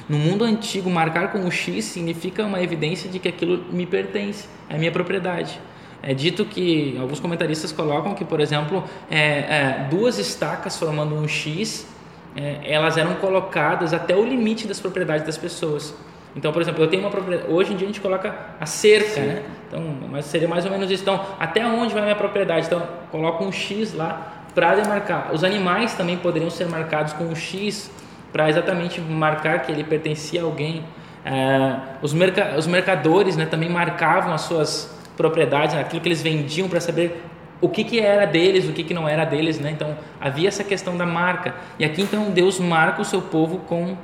No mundo antigo, marcar com o X significa uma evidência de que aquilo me pertence, é minha propriedade. É dito que alguns comentaristas colocam que, por exemplo, é, é, duas estacas formando um X, é, elas eram colocadas até o limite das propriedades das pessoas. Então, por exemplo, eu tenho uma propriedade. Hoje em dia a gente coloca a cerca, né? Então, mas seria mais ou menos isso. Então, até onde vai a minha propriedade? Então, coloco um X lá para demarcar. Os animais também poderiam ser marcados com um X para exatamente marcar que ele pertencia a alguém. É, os, merca os mercadores né, também marcavam as suas propriedades, aquilo que eles vendiam para saber o que, que era deles, o que, que não era deles. Né? Então havia essa questão da marca. E aqui então Deus marca o seu povo com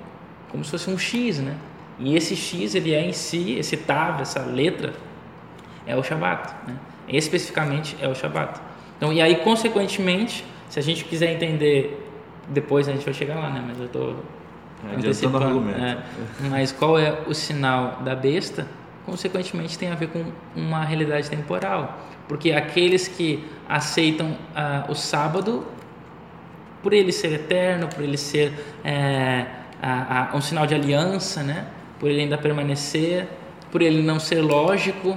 como se fosse um X. Né? E esse X ele é em si, esse Tav, essa letra, é o Shabat. Né? Especificamente é o Shabat. Então, e aí, consequentemente, se a gente quiser entender depois a gente vai chegar lá, né? Mas eu estou antecipando. Argumento. É, mas qual é o sinal da besta? Consequentemente tem a ver com uma realidade temporal, porque aqueles que aceitam ah, o sábado, por ele ser eterno, por ele ser é, a, a, um sinal de aliança, né? Por ele ainda permanecer, por ele não ser lógico,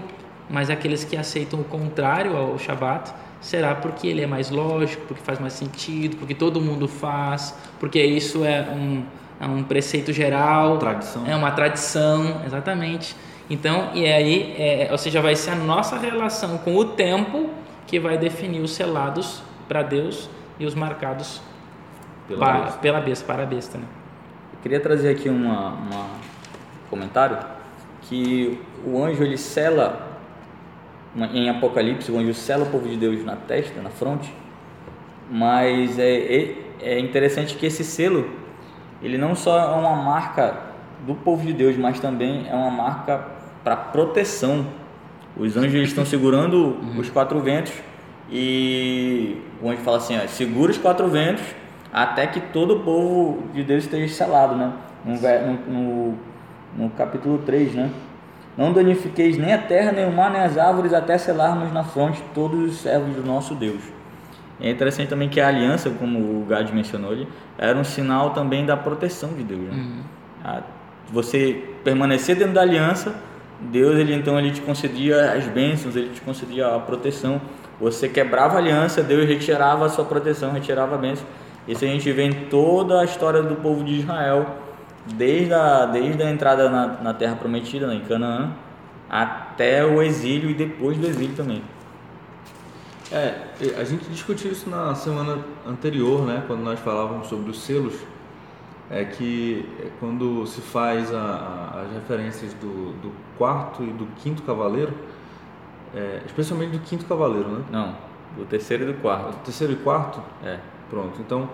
mas aqueles que aceitam o contrário ao Shabat será porque ele é mais lógico, porque faz mais sentido, porque todo mundo faz, porque isso é um, é um preceito geral, tradição. é uma tradição, exatamente. Então, e aí, é, ou seja, vai ser a nossa relação com o tempo que vai definir os selados para Deus e os marcados pela, para, besta. pela besta, para a besta. Né? Eu queria trazer aqui uma comentário que o anjo ele sela em Apocalipse, o sela o povo de Deus na testa, na fronte. Mas é, é, é interessante que esse selo, ele não só é uma marca do povo de Deus, mas também é uma marca para proteção. Os anjos estão segurando uhum. os quatro ventos e o anjo fala assim: ó, segura os quatro ventos até que todo o povo de Deus esteja selado, né? No, no, no, capítulo 3, né? Não danifiqueis nem a terra, nem o mar, nem as árvores, até selarmos na fronte todos os servos do nosso Deus. É interessante também que a aliança, como o Gad mencionou ali, era um sinal também da proteção de Deus. Né? Uhum. Você permanecer dentro da aliança, Deus ele então ele te concedia as bênçãos, ele te concedia a proteção. Você quebrava a aliança, Deus retirava a sua proteção, retirava a bênção. Isso a gente vê em toda a história do povo de Israel desde a, desde a entrada na, na Terra Prometida, né, em Canaã, até o exílio e depois do exílio também. É, a gente discutiu isso na semana anterior, né, quando nós falávamos sobre os selos, é que é quando se faz a, a, as referências do, do, quarto e do quinto cavaleiro, é, especialmente do quinto cavaleiro, né? Não, do terceiro e do quarto. Do terceiro e quarto? É. Pronto, então...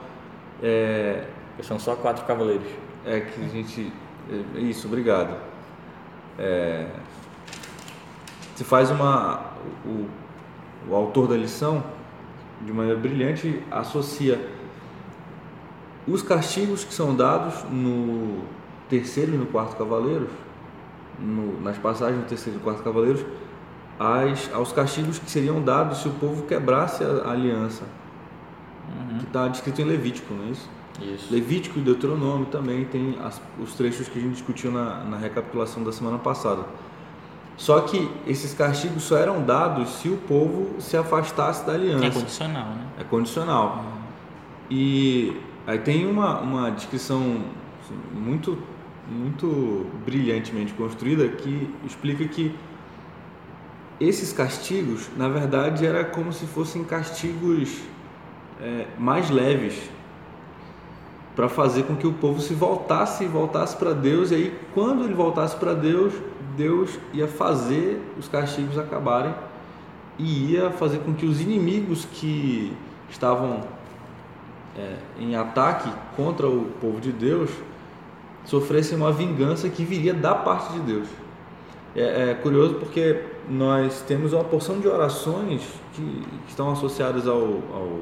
É... São só quatro cavaleiros é que a gente. É, isso, obrigado. É, se faz uma. O, o autor da lição, de maneira brilhante, associa os castigos que são dados no terceiro e no quarto cavaleiros, no, nas passagens do terceiro e quarto cavaleiros, as, aos castigos que seriam dados se o povo quebrasse a, a aliança, uhum. que está descrito em Levítico, não é isso? Isso. Levítico e Deuteronômio também tem as, os trechos que a gente discutiu na, na recapitulação da semana passada. Só que esses castigos só eram dados se o povo se afastasse da aliança. É condicional, né? É condicional. Uhum. E aí tem uma, uma descrição assim, muito, muito brilhantemente construída que explica que esses castigos, na verdade, era como se fossem castigos é, mais leves para fazer com que o povo se voltasse voltasse para Deus. E aí quando ele voltasse para Deus Deus ia fazer os castigos acabarem e ia fazer com que os inimigos que estavam é, em ataque contra o povo de Deus sofressem uma vingança que viria da parte de Deus é, é curioso porque nós temos uma porção de orações que, que estão associadas ao, ao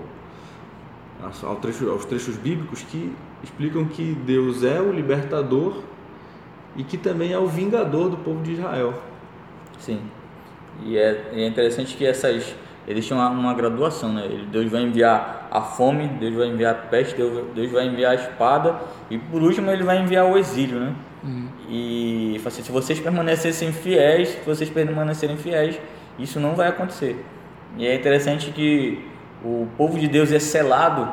ao trecho, aos trechos bíblicos que explicam que Deus é o libertador e que também é o vingador do povo de Israel. Sim. E é, é interessante que essas eles tinham uma, uma, graduação, né? Deus vai enviar a fome, Deus vai enviar a peste, Deus, Deus vai enviar a espada e por último ele vai enviar o exílio, né? Uhum. E assim, se vocês permanecessem fiéis, se vocês permanecerem fiéis, isso não vai acontecer. E é interessante que o povo de Deus é selado,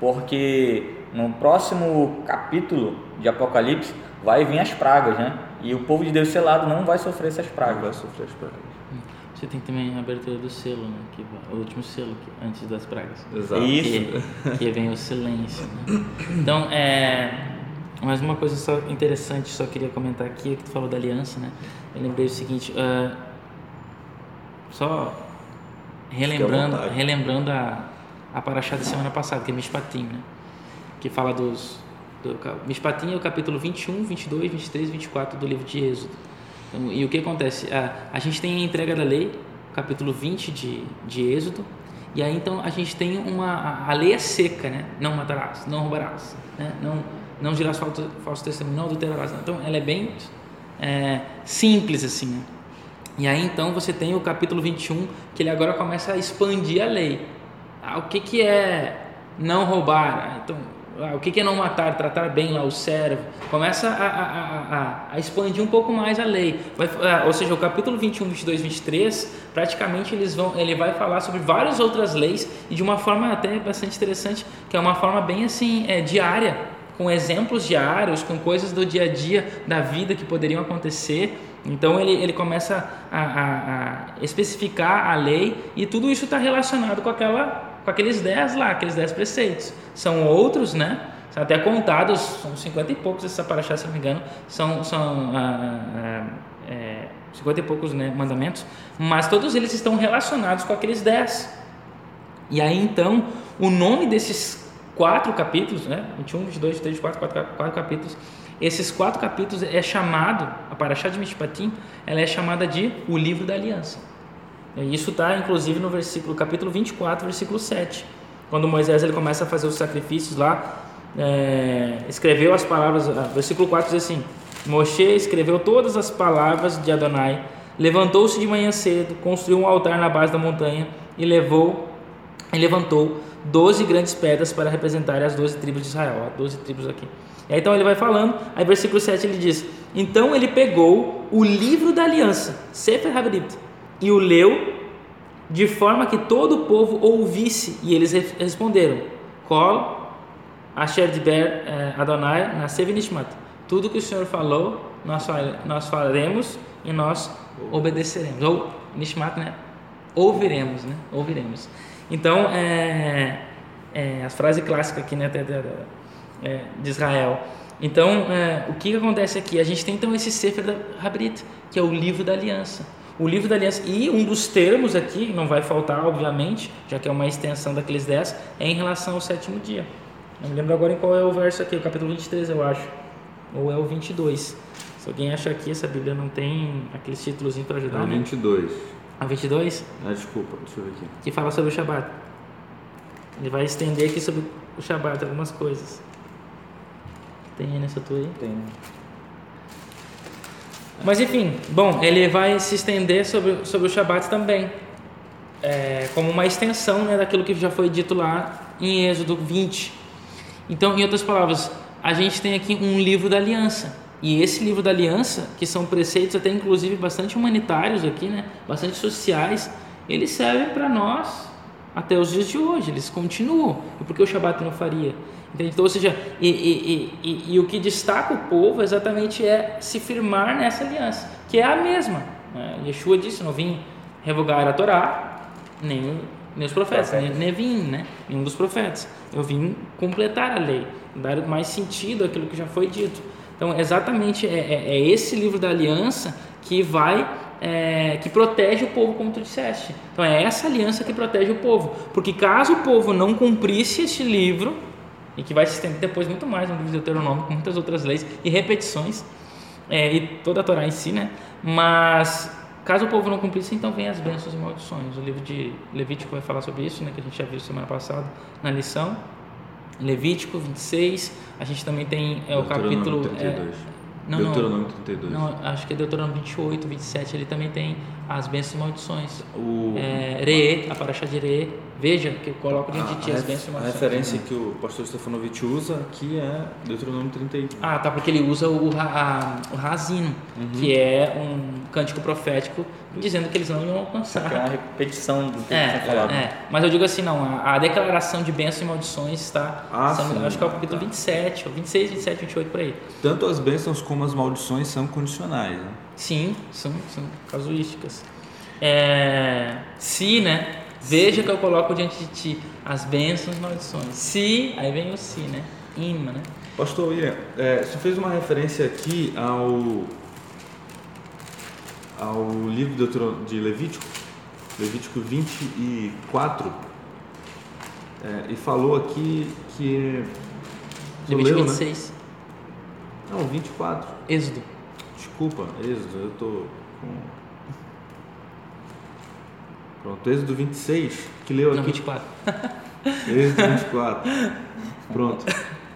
porque no próximo capítulo de Apocalipse vai vir as pragas, né? E o povo de Deus selado não vai sofrer essas pragas. Não vai sofrer as pragas. Você tem também a abertura do selo, né? Que, o último selo que, antes das pragas. Exato. Isso. Que, que vem o silêncio. Né? Então, é, mais uma coisa só interessante, só queria comentar aqui, que tu falou da aliança, né? Eu lembrei o seguinte, uh, só relembrando, relembrando a, a paraxá da semana passada, que é Mishpatim, né? que fala dos... Do, Mishpatim é o capítulo 21, 22, 23 e 24 do livro de Êxodo. Então, e o que acontece? A, a gente tem a entrega da lei, capítulo 20 de, de Êxodo, e aí então a gente tem uma... A, lei é seca, né? Não matarás, não roubarás, né? Não, não dirás falso, falso testemunho, não adulterarás. Então ela é bem é, simples assim, né? E aí então você tem o capítulo 21, que ele agora começa a expandir a lei. Ah, o que, que é não roubar? Ah, então, ah, o que, é não matar? Tratar bem lá o servo. Começa a, a, a, a expandir um pouco mais a lei. Vai, ah, ou seja, o capítulo 21, 22, 23, praticamente eles vão, ele vai falar sobre várias outras leis e de uma forma até bastante interessante, que é uma forma bem assim, é, diária, com exemplos diários, com coisas do dia a dia da vida que poderiam acontecer então ele, ele começa a, a, a especificar a lei e tudo isso está relacionado com, aquela, com aqueles 10 lá, aqueles 10 preceitos. São outros, né? São até contados, são 50 e poucos essa paraxá, se não me engano, são, são ah, ah, é, 50 e poucos né, mandamentos, mas todos eles estão relacionados com aqueles 10. E aí então, o nome desses quatro capítulos, né, 21, 22, 23, 24, quatro, quatro capítulos, esses quatro capítulos é chamado, a Parashá de Mishpatim, ela é chamada de o livro da aliança. Isso está inclusive no versículo capítulo 24, versículo 7. Quando Moisés ele começa a fazer os sacrifícios lá, é, escreveu as palavras, ah, versículo 4 diz assim: Moshe escreveu todas as palavras de Adonai, levantou-se de manhã cedo, construiu um altar na base da montanha e levou e levantou doze grandes pedras para representar as doze tribos de Israel. Doze tribos aqui. E aí, então ele vai falando, aí versículo 7 ele diz: Então ele pegou o livro da aliança, Sefer Habrit, e o leu de forma que todo o povo ouvisse, e eles responderam: Kol Asher Diber eh, Adonai Nasev Nishmat. Tudo que o Senhor falou, nós, nós faremos e nós obedeceremos. Ou Nishmat, né? Ouviremos, né? Ouviremos. Então, é, é a frase clássica aqui, né? é, de Israel. Então, é, o que acontece aqui? A gente tem então esse Sefer da Habrit, que é o livro da aliança. O livro da aliança, e um dos termos aqui, não vai faltar, obviamente, já que é uma extensão daqueles 10, é em relação ao sétimo dia. Não me lembro agora em qual é o verso aqui, o capítulo 23, eu acho. Ou é o 22. Se alguém acha que essa Bíblia não tem aqueles títulos para ajudar. É o 22. Né? A 22? Ah, desculpa, deixa eu ver aqui. Que fala sobre o Shabat. Ele vai estender aqui sobre o Shabat algumas coisas. Tem nessa tua aí? Tem. Mas enfim, bom, ele vai se estender sobre, sobre o Shabat também, é, como uma extensão né, daquilo que já foi dito lá em Êxodo 20. Então, em outras palavras, a gente tem aqui um livro da aliança. E esse livro da aliança, que são preceitos até inclusive bastante humanitários aqui, né, bastante sociais, eles servem para nós até os dias de hoje, eles continuam. E por que o Shabat não faria? Então, ou seja, e, e, e, e, o que destaca o povo exatamente é se firmar nessa aliança, que é a mesma. Né? Yeshua disse: Não vim revogar a Torá, nem, nem os profetas, profetas. nem Nevim, né? Nenhum dos profetas. Eu vim completar a lei, dar mais sentido àquilo que já foi dito. Então, exatamente é, é, é esse livro da aliança que vai é, que protege o povo, como tu disseste. Então é essa aliança que protege o povo. Porque caso o povo não cumprisse este livro, e que vai se estender depois muito mais no livro de Deuteronômio, com muitas outras leis e repetições, é, e toda a Torá em si, né? Mas caso o povo não cumprisse, então vem as bênçãos e maldições. O livro de Levítico vai falar sobre isso, né? Que a gente já viu semana passada na lição. Levítico 26, a gente também tem é, o capítulo. É, não, Deuteronômio 32. Não, acho que é Deuteronômio 28, 27, ele também tem as bênçãos e maldições. O... É, Reê, a paraxá de Reê, veja que eu coloco diante de ti as bênçãos e maldições. A referência que o pastor Stefanovic usa aqui é Deuteronômio 31. Ah, tá, porque ele usa o, a, o Razino, uhum. que é um cântico profético dizendo que eles não iam alcançar. É uma repetição do que é, falado. É, mas eu digo assim, não, a, a declaração de bênçãos e maldições está, ah, sendo, acho que é o capítulo tá. 27, ou 26, 27, 28, por aí. Tanto as bênçãos como as maldições são condicionais, né? Sim, são, são casuísticas. É, se, né, veja que eu coloco diante de ti as bênçãos e maldições. Se, aí vem o se, né, ima, né. Pastor William, é, você fez uma referência aqui ao ao livro de Levítico, Levítico 24, é, e falou aqui que. Levítico leu, 26. Né? Não, 24. Êxodo. Desculpa, Êxodo, eu tô com. Pronto, Êxodo 26, que leu aqui. Não, 24. <laughs> Êxodo 24. Pronto.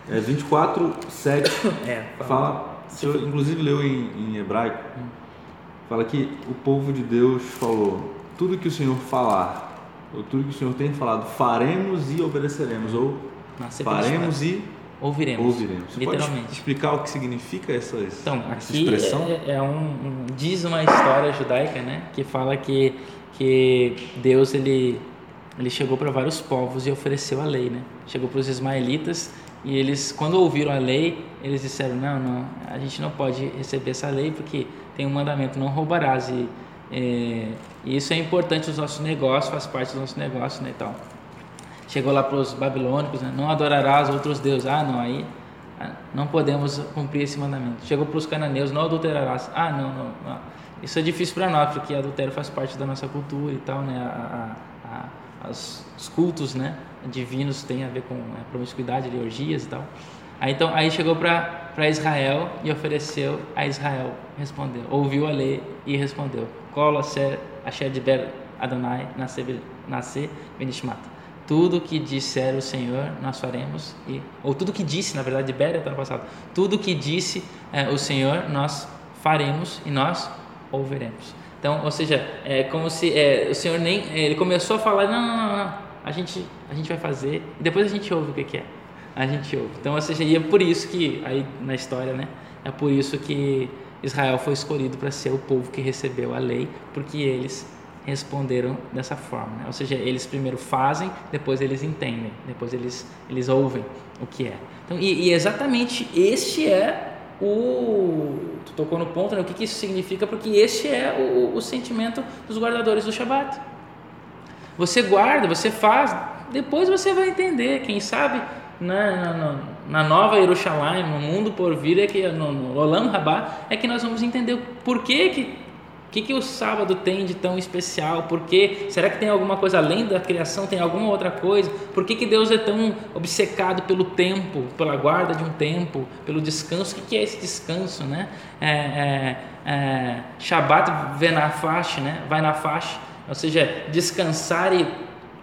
É 24, 7. <coughs> É, fala. fala eu, inclusive leu em, em hebraico. Hum fala que o povo de Deus falou: tudo que o Senhor falar, ou tudo que o Senhor tem falado, faremos e obedeceremos, ou faremos e ouviremos. ouviremos. Você literalmente. explicar o que significa essa, então, essa expressão? É, é um, um, diz uma história judaica, né, que fala que que Deus ele ele chegou para vários povos e ofereceu a lei, né? Chegou para os ismaelitas e eles, quando ouviram a lei, eles disseram: não, não, a gente não pode receber essa lei porque tem um mandamento: não roubarás. E, é, e isso é importante nos nossos negócios, faz parte do nosso negócio, né? Então, chegou lá para os babilônicos: né, não adorarás outros deuses. Ah, não, aí ah, não podemos cumprir esse mandamento. Chegou para os cananeus: não adulterarás. Ah, não, não, não. Isso é difícil para nós porque adultério faz parte da nossa cultura e tal, né? A, a, a, os cultos, né? divinos tem a ver com a promiscuidade, de orgias e tal. Aí, então, aí chegou para Israel e ofereceu a Israel. Respondeu, ouviu a lei e respondeu: ser asher diber Adonai nascer benishmat. Tudo que disser o Senhor nós faremos e ou tudo que disse, na verdade, Diber é ano passado. Tudo que disse é, o Senhor nós faremos e nós ouviremos. Então, ou seja, é como se é, o Senhor nem ele começou a falar não, não, não, não a gente, a gente vai fazer e depois a gente ouve o que, que é. A gente ouve. Então, ou seja, e é por isso que, aí na história, né? É por isso que Israel foi escolhido para ser o povo que recebeu a lei, porque eles responderam dessa forma. Né? Ou seja, eles primeiro fazem, depois eles entendem, depois eles, eles ouvem o que é. Então, e, e exatamente este é o. Tu tocou no ponto, né? O que, que isso significa? Porque este é o, o sentimento dos guardadores do Shabat. Você guarda, você faz, depois você vai entender. Quem sabe na, na, na nova Jerusalém, no mundo por vir, é que, no, no Olam Rabá, é que nós vamos entender por que, que que, que o sábado tem de tão especial? Por que? Será que tem alguma coisa além da criação? Tem alguma outra coisa? Por que, que Deus é tão obcecado pelo tempo, pela guarda de um tempo, pelo descanso? O que, que é esse descanso, né? É, é, é, né? Vai na faixa ou seja, descansar e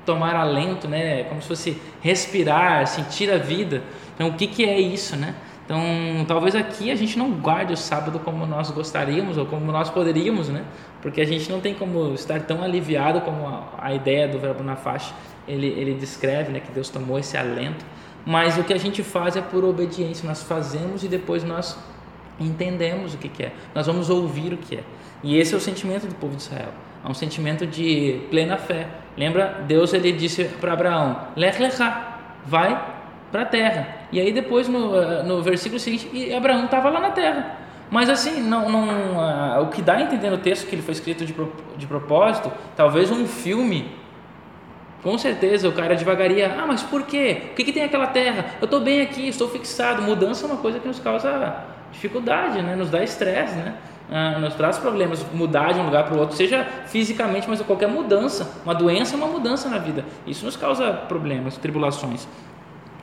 tomar alento, né? Como se fosse respirar, sentir a vida. Então, o que, que é isso, né? Então, talvez aqui a gente não guarde o sábado como nós gostaríamos ou como nós poderíamos, né? Porque a gente não tem como estar tão aliviado como a, a ideia do verbo na faixa ele, ele descreve, né? Que Deus tomou esse alento. Mas o que a gente faz é por obediência. Nós fazemos e depois nós entendemos o que, que é. Nós vamos ouvir o que é. E esse é o sentimento do povo de Israel a um sentimento de plena fé. Lembra? Deus ele disse para Abraão: Lech lecha, vai para a terra. E aí depois no, no versículo seguinte, e Abraão estava lá na terra. Mas assim, não, não, uh, o que dá a entender no texto que ele foi escrito de, de propósito, talvez um filme, com certeza o cara devagaria, ah, mas por quê? O que, que tem aquela terra? Eu estou bem aqui, estou fixado. Mudança é uma coisa que nos causa dificuldade, né? nos dá estresse, né? Ah, nos traz problemas, mudar de um lugar para o outro, seja fisicamente, mas qualquer mudança, uma doença é uma mudança na vida. Isso nos causa problemas, tribulações.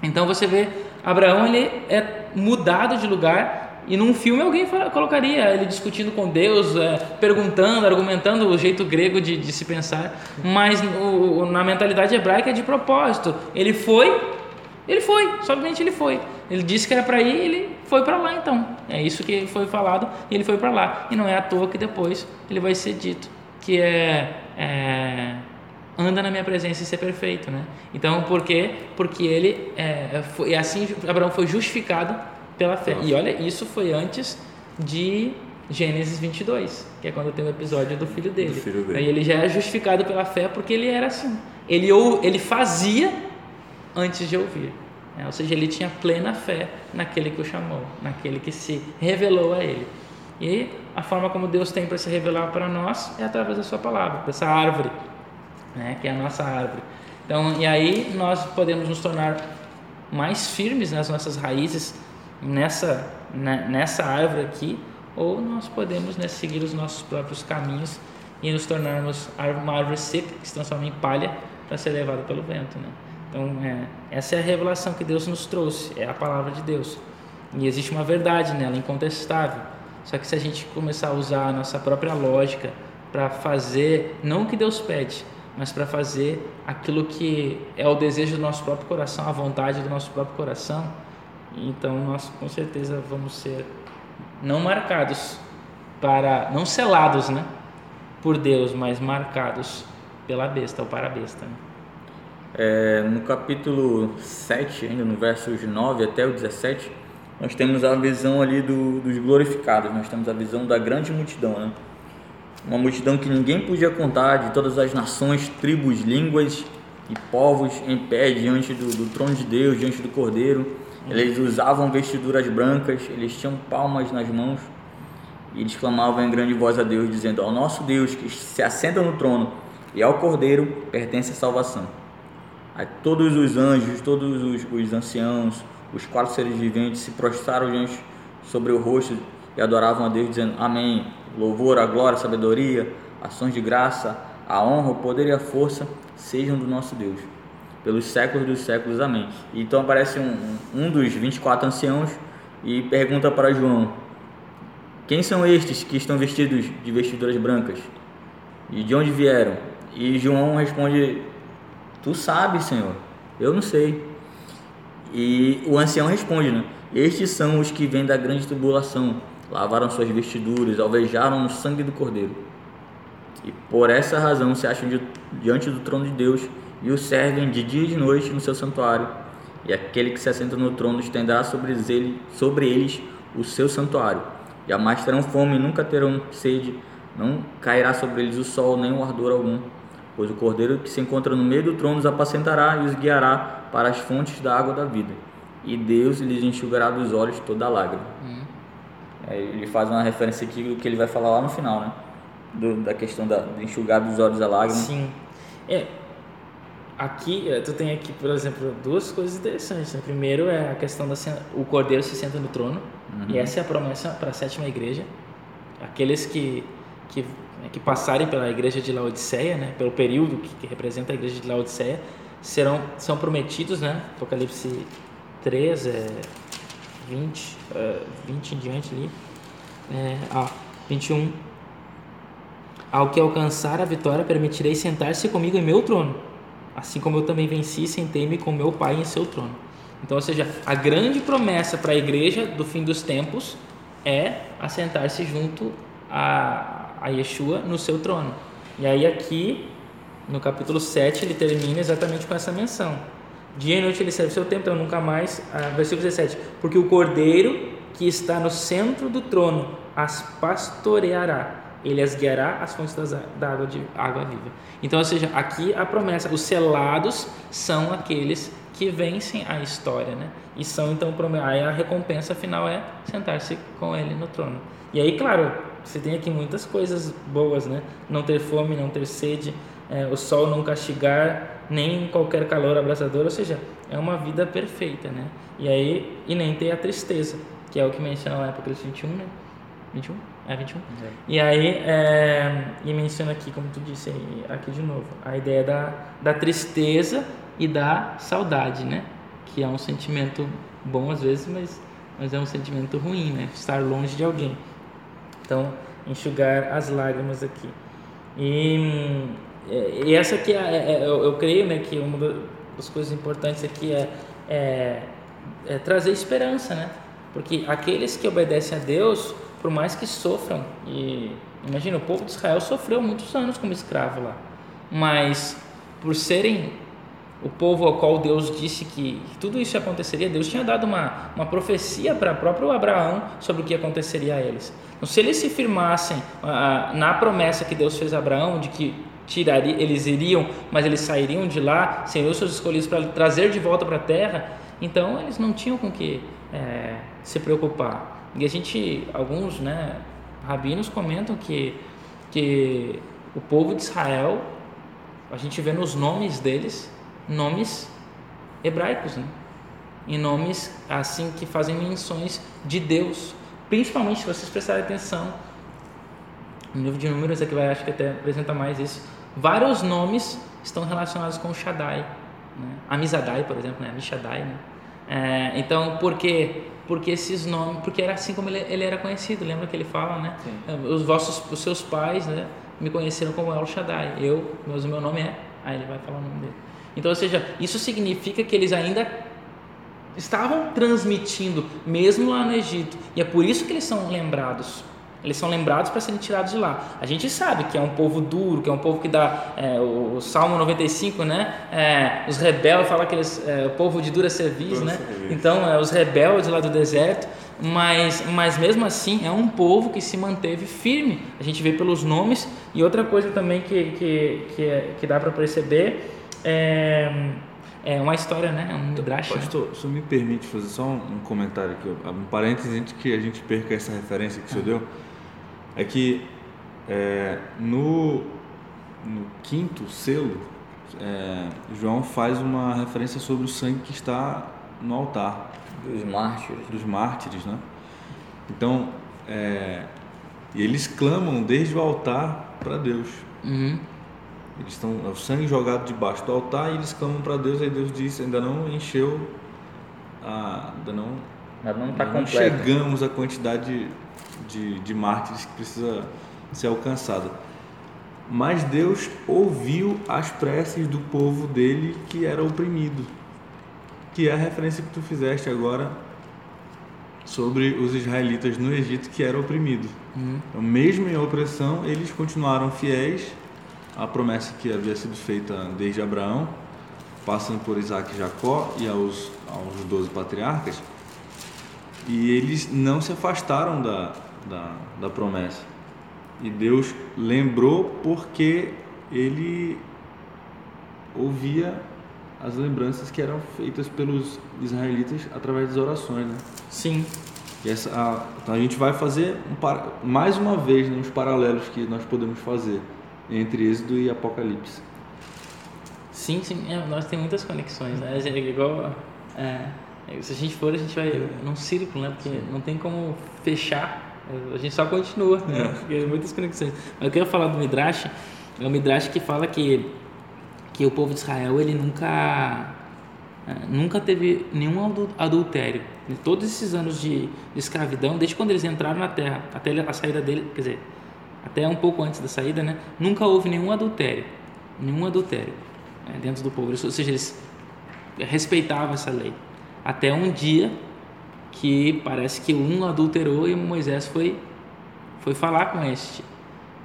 Então você vê, Abraão ele é mudado de lugar e num filme alguém colocaria ele discutindo com Deus, é, perguntando, argumentando o jeito grego de, de se pensar, mas o, na mentalidade hebraica é de propósito. Ele foi, ele foi, somente ele foi. Ele disse que era para ir, ele foi para lá então. É isso que foi falado e ele foi para lá. E não é à toa que depois ele vai ser dito que é, é anda na minha presença e ser perfeito, né? Então, por quê? Porque ele é, foi assim Abraão foi justificado pela fé. E olha, isso foi antes de Gênesis 22, que é quando tem o episódio do filho dele. Do filho dele. Aí ele já é justificado pela fé porque ele era assim. Ele ou ele fazia antes de ouvir. Né? Ou seja, ele tinha plena fé naquele que o chamou, naquele que se revelou a ele. E a forma como Deus tem para se revelar para nós é através da sua palavra, dessa árvore, né, que é a nossa árvore. Então, e aí nós podemos nos tornar mais firmes nas nossas raízes nessa né, nessa árvore aqui, ou nós podemos né, seguir os nossos próprios caminhos e nos tornarmos uma árvore seca que se transforma em palha para ser levada pelo vento, né? Então, é, essa é a revelação que Deus nos trouxe, é a palavra de Deus. E existe uma verdade nela, incontestável. Só que se a gente começar a usar a nossa própria lógica para fazer, não o que Deus pede, mas para fazer aquilo que é o desejo do nosso próprio coração, a vontade do nosso próprio coração, então nós com certeza vamos ser não marcados para, não selados, né, por Deus, mas marcados pela besta ou para a besta. Né? É, no capítulo 7, ainda no versos 9 até o 17, nós temos a visão ali do, dos glorificados, nós temos a visão da grande multidão, né? Uma multidão que ninguém podia contar, de todas as nações, tribos, línguas e povos em pé diante do, do trono de Deus, diante do Cordeiro. Eles usavam vestiduras brancas, eles tinham palmas nas mãos e eles clamavam em grande voz a Deus, dizendo: Ao nosso Deus que se assenta no trono e ao Cordeiro pertence a salvação Aí todos os anjos, todos os, os anciãos, os quatro seres viventes se prostraram diante sobre o rosto e adoravam a Deus, dizendo: Amém. Louvor, a glória, a sabedoria, ações de graça, a honra, o poder e a força sejam do nosso Deus, pelos séculos dos séculos. Amém. Então aparece um, um dos 24 anciãos e pergunta para João: Quem são estes que estão vestidos de vestiduras brancas? E de onde vieram? E João responde Tu sabes, Senhor. Eu não sei. E o ancião responde, né? Estes são os que vêm da grande tribulação, lavaram suas vestiduras, alvejaram no sangue do Cordeiro. E por essa razão se acham diante do trono de Deus e o servem de dia e de noite no seu santuário. E aquele que se assenta no trono estenderá sobre, sobre eles o seu santuário. Jamais terão fome, nunca terão sede, não cairá sobre eles o sol, nem o ardor algum pois o cordeiro que se encontra no meio do trono os apacentará e os guiará para as fontes da água da vida. E Deus lhes enxugará dos olhos toda lágrima. Hum. Ele faz uma referência aqui do que ele vai falar lá no final, né? Do, da questão da, de enxugar dos olhos a lágrima. Sim. É, aqui, é, tu tem aqui, por exemplo, duas coisas interessantes. Né? Primeiro é a questão da o cordeiro se senta no trono, uhum. e essa é a promessa para a sétima igreja. Aqueles que, que né, que passarem pela igreja de Laodiceia, né, pelo período que, que, representa a igreja de Laodiceia, serão, são prometidos, né, Apocalipse 3, é, 20, uh, 20 em diante ali, é, ah, 21. Ao que alcançar a vitória, permitirei sentar-se comigo em meu trono, assim como eu também venci sentei-me com meu Pai em seu trono. Então, ou seja, a grande promessa para a igreja do fim dos tempos é assentar-se junto a, a Yeshua no seu trono. E aí aqui, no capítulo 7, ele termina exatamente com essa menção. Dia e noite ele serve seu tempo, então nunca mais, ah, versículo 17, porque o cordeiro que está no centro do trono as pastoreará, ele as guiará às fontes das, da água, de, água viva. Então, ou seja, aqui a promessa, os selados são aqueles que vencem a história, né? E são então aí a recompensa final é sentar-se com ele no trono. E aí, claro, você tem aqui muitas coisas boas, né? Não ter fome, não ter sede, é, o sol não castigar, nem qualquer calor abrasador, ou seja, é uma vida perfeita, né? E aí, e nem ter a tristeza, que é o que menciona lá em Apocalipse 21, né? 21? É 21? É. E aí, é, e menciona aqui, como tu disse aí, aqui de novo, a ideia da, da tristeza e da saudade, né? Que é um sentimento bom às vezes, mas, mas é um sentimento ruim, né? Estar longe de alguém. Então, enxugar as lágrimas aqui. E, e essa aqui, é, é, é, eu, eu, creio, né, que uma das coisas importantes aqui é, é, é trazer esperança, né? Porque aqueles que obedecem a Deus, por mais que sofram, e imagina, o povo de Israel sofreu muitos anos como escravo lá, mas por serem o povo ao qual Deus disse que tudo isso aconteceria, Deus tinha dado uma, uma profecia para próprio Abraão sobre o que aconteceria a eles. Então, se eles se firmassem ah, na promessa que Deus fez a Abraão, de que tiraria, eles iriam, mas eles sairiam de lá, seriam seus escolhidos para trazer de volta para a terra, então eles não tinham com que é, se preocupar. E a gente, alguns né, rabinos comentam que, que o povo de Israel, a gente vê nos nomes deles, nomes hebraicos, né? E nomes assim que fazem menções de Deus. Principalmente se vocês prestarem atenção no livro de números aqui vai acho que até apresenta mais isso. Vários nomes estão relacionados com Shaddai, né? Amizadai, por exemplo, né? Amishadai, né? É, então, por quê? Porque esses nomes, porque era assim como ele, ele era conhecido. Lembra que ele fala, né? Sim. Os vossos, os seus pais, né? Me conheceram como El Shaddai. Eu, mas o meu nome é. Aí ele vai falar o nome dele. Então, ou seja, isso significa que eles ainda estavam transmitindo, mesmo lá no Egito. E é por isso que eles são lembrados. Eles são lembrados para serem tirados de lá. A gente sabe que é um povo duro, que é um povo que dá. É, o, o, Salmo 95, né? É, os rebeldes, fala que eles. É, o povo de dura cerviz, né? Então, é, os rebeldes lá do deserto. Mas, mas mesmo assim, é um povo que se manteve firme. A gente vê pelos nomes. E outra coisa também que, que, que, é, que dá para perceber é, é uma história, né? É um midrash. Pastor, né? se me permite fazer só um, um comentário aqui, um parênteses antes que a gente perca essa referência que o senhor deu, é que é, no, no quinto selo, é, João faz uma referência sobre o sangue que está no altar. Dos mártires. Dos mártires, né? Então, é, eles clamam desde o altar para Deus. Uhum. Eles estão o sangue jogado debaixo do altar e eles clamam para Deus. Aí Deus diz: ainda não encheu, a, ainda não, ainda não, tá não chegamos à quantidade de, de mártires que precisa ser alcançada. Mas Deus ouviu as preces do povo dele que era oprimido, que é a referência que tu fizeste agora sobre os israelitas no Egito que era oprimido. Uhum. Então, mesmo em opressão, eles continuaram fiéis a promessa que havia sido feita desde Abraão, passando por Isaac e Jacó e aos, aos 12 patriarcas, e eles não se afastaram da, da, da promessa. E Deus lembrou porque ele ouvia as lembranças que eram feitas pelos israelitas através das orações, né? Sim. E essa, a, então a gente vai fazer um, mais uma vez né, os paralelos que nós podemos fazer entre Êxodo e Apocalipse. Sim, sim, é, nós temos muitas conexões, né? É igual, é, se a gente for, a gente vai num círculo, né? Porque sim. não tem como fechar, a gente só continua, né? Porque muitas conexões. Mas eu quero falar do Midrash, é o Midrash que fala que, que o povo de Israel, ele nunca é, nunca teve nenhum adultério. Em todos esses anos de, de, escravidão, desde quando eles entraram na terra até a saída dele, quer dizer, até um pouco antes da saída, né, nunca houve nenhum adultério, nenhum adultério né, dentro do povo. Ou seja, eles respeitavam essa lei. Até um dia que parece que um adulterou e Moisés foi foi falar com este.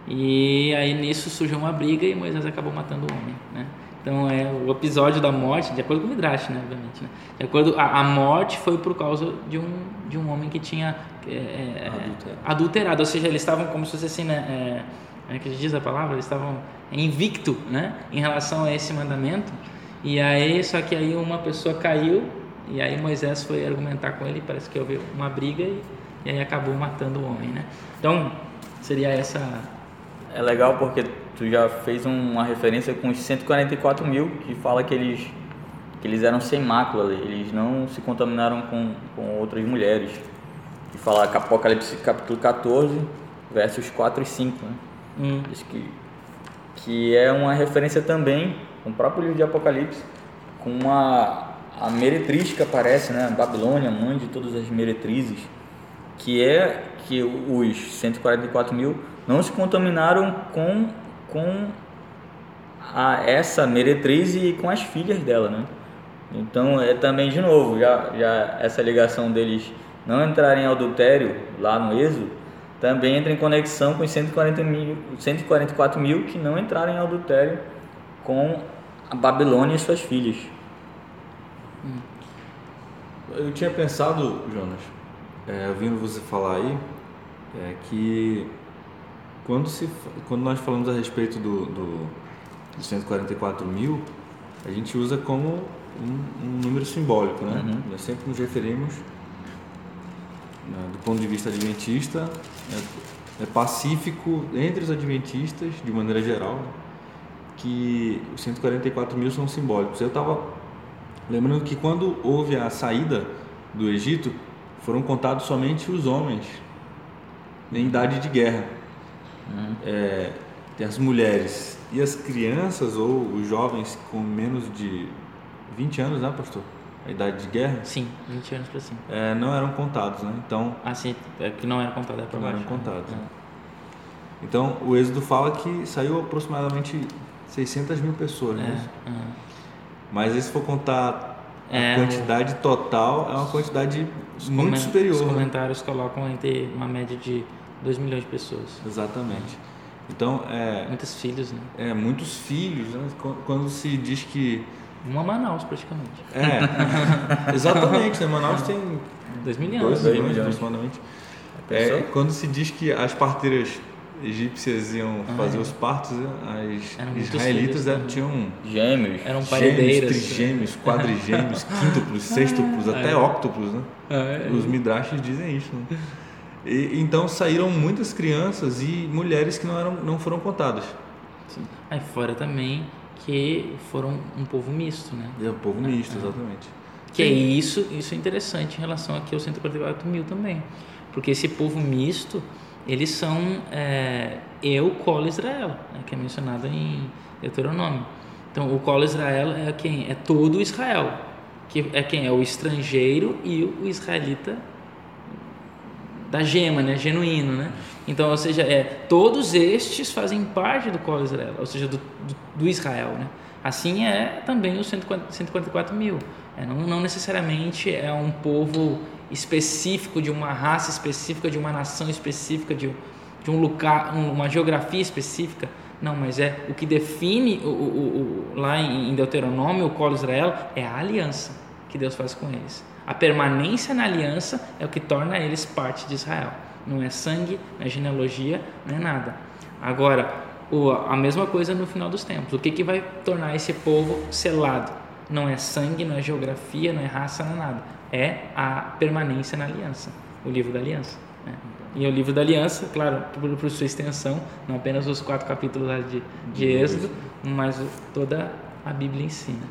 E aí nisso surgiu uma briga e Moisés acabou matando o homem, né? Então é o episódio da morte, de acordo com o Midrash, né, obviamente. Né? De acordo, a, a, morte foi por causa de um, de um homem que tinha é, é, adulterado. adulterado. ou seja, eles estavam como se fosse assim, né, é, é que diz a palavra, eles estavam invicto, né, em relação a esse mandamento. E aí, só que aí uma pessoa caiu e aí Moisés foi argumentar com ele, parece que houve uma briga e, e aí acabou matando o homem, né? Então, seria essa... É legal porque tu já fez uma referência com os 144 mil, que fala que eles, que eles eram sem mácula, eles não se contaminaram com, com outras mulheres. E fala Apocalipse capítulo 14, versos 4 e 5, né? Hum. Diz que, que é uma referência também, no próprio livro de Apocalipse, com uma a meretriz que aparece, né? Babilônia, mãe de todas as meretrizes, que é que os 144 mil não se contaminaram com, com a, essa meretriz e com as filhas dela, né? Então é também de novo já, já essa ligação deles não entrarem em adultério lá no Êxodo também entra em conexão com os 140 mil, 144 mil que não entraram em adultério com a Babilônia e suas filhas. Eu tinha pensado, Jonas, é, ouvindo você falar aí, é, que quando, se, quando nós falamos a respeito do, do, dos 144 mil, a gente usa como um, um número simbólico, né? Uhum. Nós sempre nos referimos, né, do ponto de vista adventista, é, é, pacífico entre os adventistas, de maneira geral, que os 144 mil são simbólicos. Eu estava Lembrando que quando houve a saída do Egito, foram contados somente os homens em idade de guerra. Uhum. É, tem as mulheres e as crianças ou os jovens com menos de 20 anos, né, pastor? A idade de guerra? Sim, 20 anos para cima. É, não eram contados, né? Então, ah, sim, é que não eram contados, é Não eram contados. É. Então, o Êxodo fala que saiu aproximadamente 600 mil pessoas, né? Uhum. Mas se for contar a é, quantidade total, é uma quantidade muito superior. Os comentários colocam entre uma média de 2 milhões de pessoas. Exatamente. Então, é. Muitos filhos, né? É, muitos filhos, né? Quando se diz que. Uma Manaus, praticamente. É, <laughs> exatamente, né? Manaus tem. 2 milhões. 2 milhões, aproximadamente. É, quando se diz que as parteiras egípcias iam ah, fazer é. os partos, as israelitas filhos, né? tinham gêmeos, eram paredeiras, gêmeos, trigêmeos, <laughs> quadrigêmeos, quíntuplos, sextuplos, ah, até é. octuplos, né? Ah, é. Os midrashes dizem isso. Né? E, então saíram muitas crianças e mulheres que não eram, não foram contadas. Sim. Aí fora também que foram um povo misto, né? É um povo misto, exatamente. Que é isso, isso é interessante em relação aqui aos 144 mil também, porque esse povo misto eles são é, eu, Colo Israel, né, que é mencionado em Deuteronômio. Então, o Colo Israel é quem? É todo Israel, que é quem? É o estrangeiro e o israelita da gema, né? Genuíno, né? Então, ou seja, é, todos estes fazem parte do Colo Israel, ou seja, do, do, do Israel, né? Assim é também os 144 mil. É, não, não necessariamente é um povo específico de uma raça específica, de uma nação específica, de, de um lugar, uma geografia específica. Não, mas é o que define o, o, o, lá em Deuteronômio, o colo Israel, é a aliança que Deus faz com eles. A permanência na aliança é o que torna eles parte de Israel. Não é sangue, não é genealogia, não é nada. Agora, o, a mesma coisa no final dos tempos. O que, que vai tornar esse povo selado? Não é sangue, não é geografia, não é raça, não é nada é a permanência na aliança, o livro da aliança. Né? E o livro da aliança, claro, por, por, sua extensão, não apenas os quatro capítulos de, de Êxodo, mas toda a Bíblia ensina.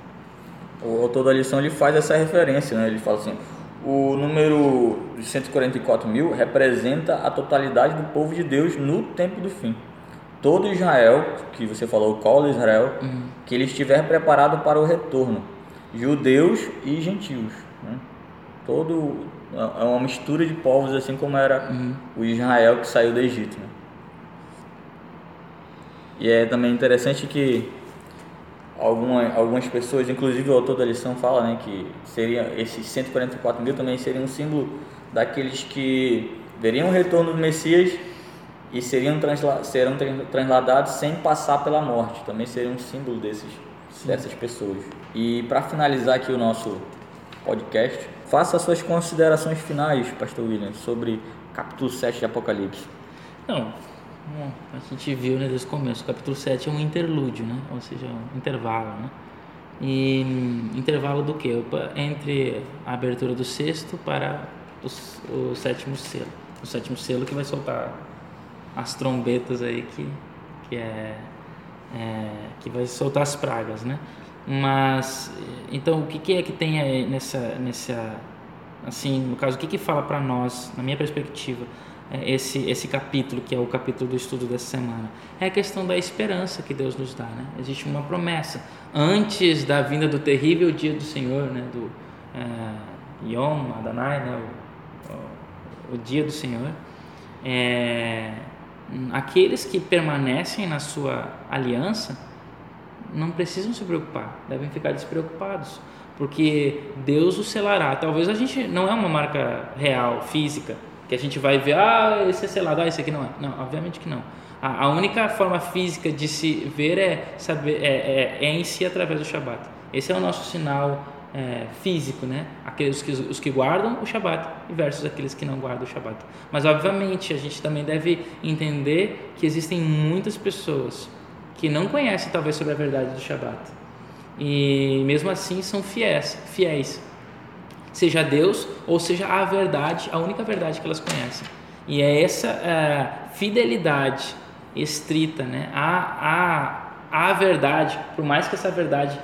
O autor da lição ele faz essa referência, né? ele fala assim: o número de 144 mil representa a totalidade do povo de Deus no tempo do fim. Todo Israel, que você falou, qual Israel, uhum. que ele estiver preparado para o retorno, judeus e gentios. Né? todo é uma mistura de povos assim como era uhum. o Israel que saiu do Egito né? e é também interessante que alguma, algumas pessoas inclusive o autor da lição fala né que seria esses 144 mil também seria um símbolo daqueles que veriam o retorno do Messias e seriam transla serão transladados sem passar pela morte também seria um símbolo desses Sim. dessas pessoas e para finalizar aqui o nosso podcast Faça suas considerações finais, Pastor William, sobre capítulo 7 de Apocalipse. Não, a gente viu né, desde o começo, o capítulo 7 é um interlúdio, né? ou seja, um intervalo. Né? E intervalo do que? Entre a abertura do sexto para o, o sétimo selo. O sétimo selo que vai soltar as trombetas aí que, que é, é que vai soltar as pragas, né? Mas então o que, que é que tem aí nessa nessa assim no caso o que que fala para nós na minha perspectiva é, esse esse capítulo que é o capítulo do estudo dessa semana é a questão da esperança que Deus nos dá, né? Existe uma promessa antes da vinda do terrível dia do Senhor, né? Do é, Yom Adonai, né? O, o, o dia do Senhor. É, aqueles que permanecem na sua aliança não precisam se preocupar, devem ficar despreocupados, porque Deus o selará. Talvez a gente não é uma marca real, física, que a gente vai ver, ah, esse é selado, ah, esse aqui não é. Não, obviamente que não. A, a única forma física de se ver é, saber, é, é, é em si através do Shabat. Esse é o nosso sinal é, físico, né? Aqueles que, os que guardam o Shabat versus aqueles que não guardam o Shabat. Mas obviamente a gente também deve entender que existem muitas pessoas que não conhecem talvez sobre a verdade do Shabat e mesmo assim são fiéis, fiéis, seja Deus ou seja a verdade, a única verdade que elas conhecem. E é essa é, fidelidade estrita, né? A, a, a verdade, por mais que essa verdade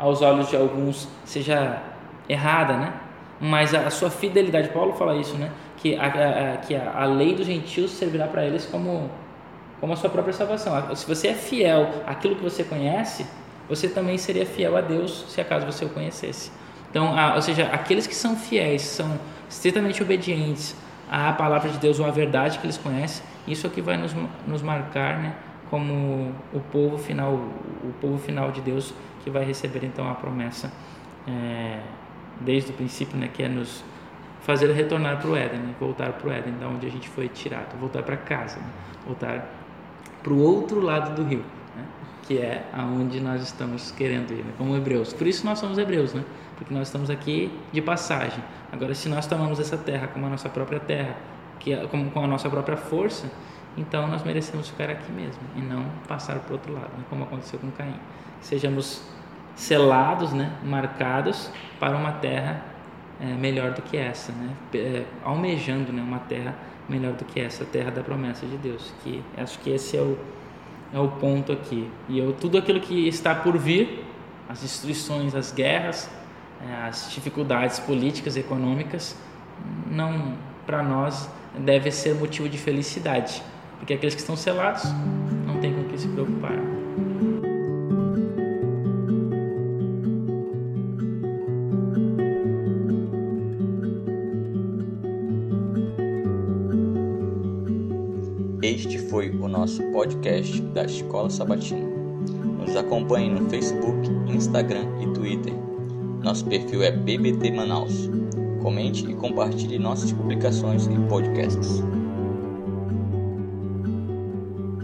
aos olhos de alguns seja errada, né? Mas a, a sua fidelidade, Paulo fala isso, né? Que a, a, que a, lei dos gentios servirá para eles como, como a sua própria salvação. Se você é fiel àquilo que você conhece, você também seria fiel a Deus se acaso você o conhecesse. Então, ou seja, aqueles que são fiéis, são estritamente obedientes à palavra de Deus ou à verdade que eles conhecem, isso é que vai nos, nos marcar, né? Como o povo final, o povo final de Deus que vai receber então a promessa é, desde o princípio, né, que é nos fazer retornar para o Éden, né, voltar para o Éden, da onde a gente foi tirado, voltar para casa, né, voltar para o outro lado do rio, né, que é aonde nós estamos querendo ir, né, como hebreus. Por isso nós somos hebreus, né, porque nós estamos aqui de passagem. Agora, se nós tomamos essa terra como a nossa própria terra, que é, como com a nossa própria força, então nós merecemos ficar aqui mesmo e não passar para o outro lado, né, como aconteceu com Caim sejamos selados, né, marcados para uma terra é, melhor do que essa, né, é, almejando né, uma terra melhor do que essa, a terra da promessa de Deus. Que acho que esse é o, é o ponto aqui. E eu, tudo aquilo que está por vir, as destruições, as guerras, é, as dificuldades políticas, econômicas, não para nós deve ser motivo de felicidade, porque aqueles que estão selados não têm com o que se preocupar. Este foi o nosso podcast da Escola Sabatina. Nos acompanhe no Facebook, Instagram e Twitter. Nosso perfil é BBT Manaus. Comente e compartilhe nossas publicações e podcasts.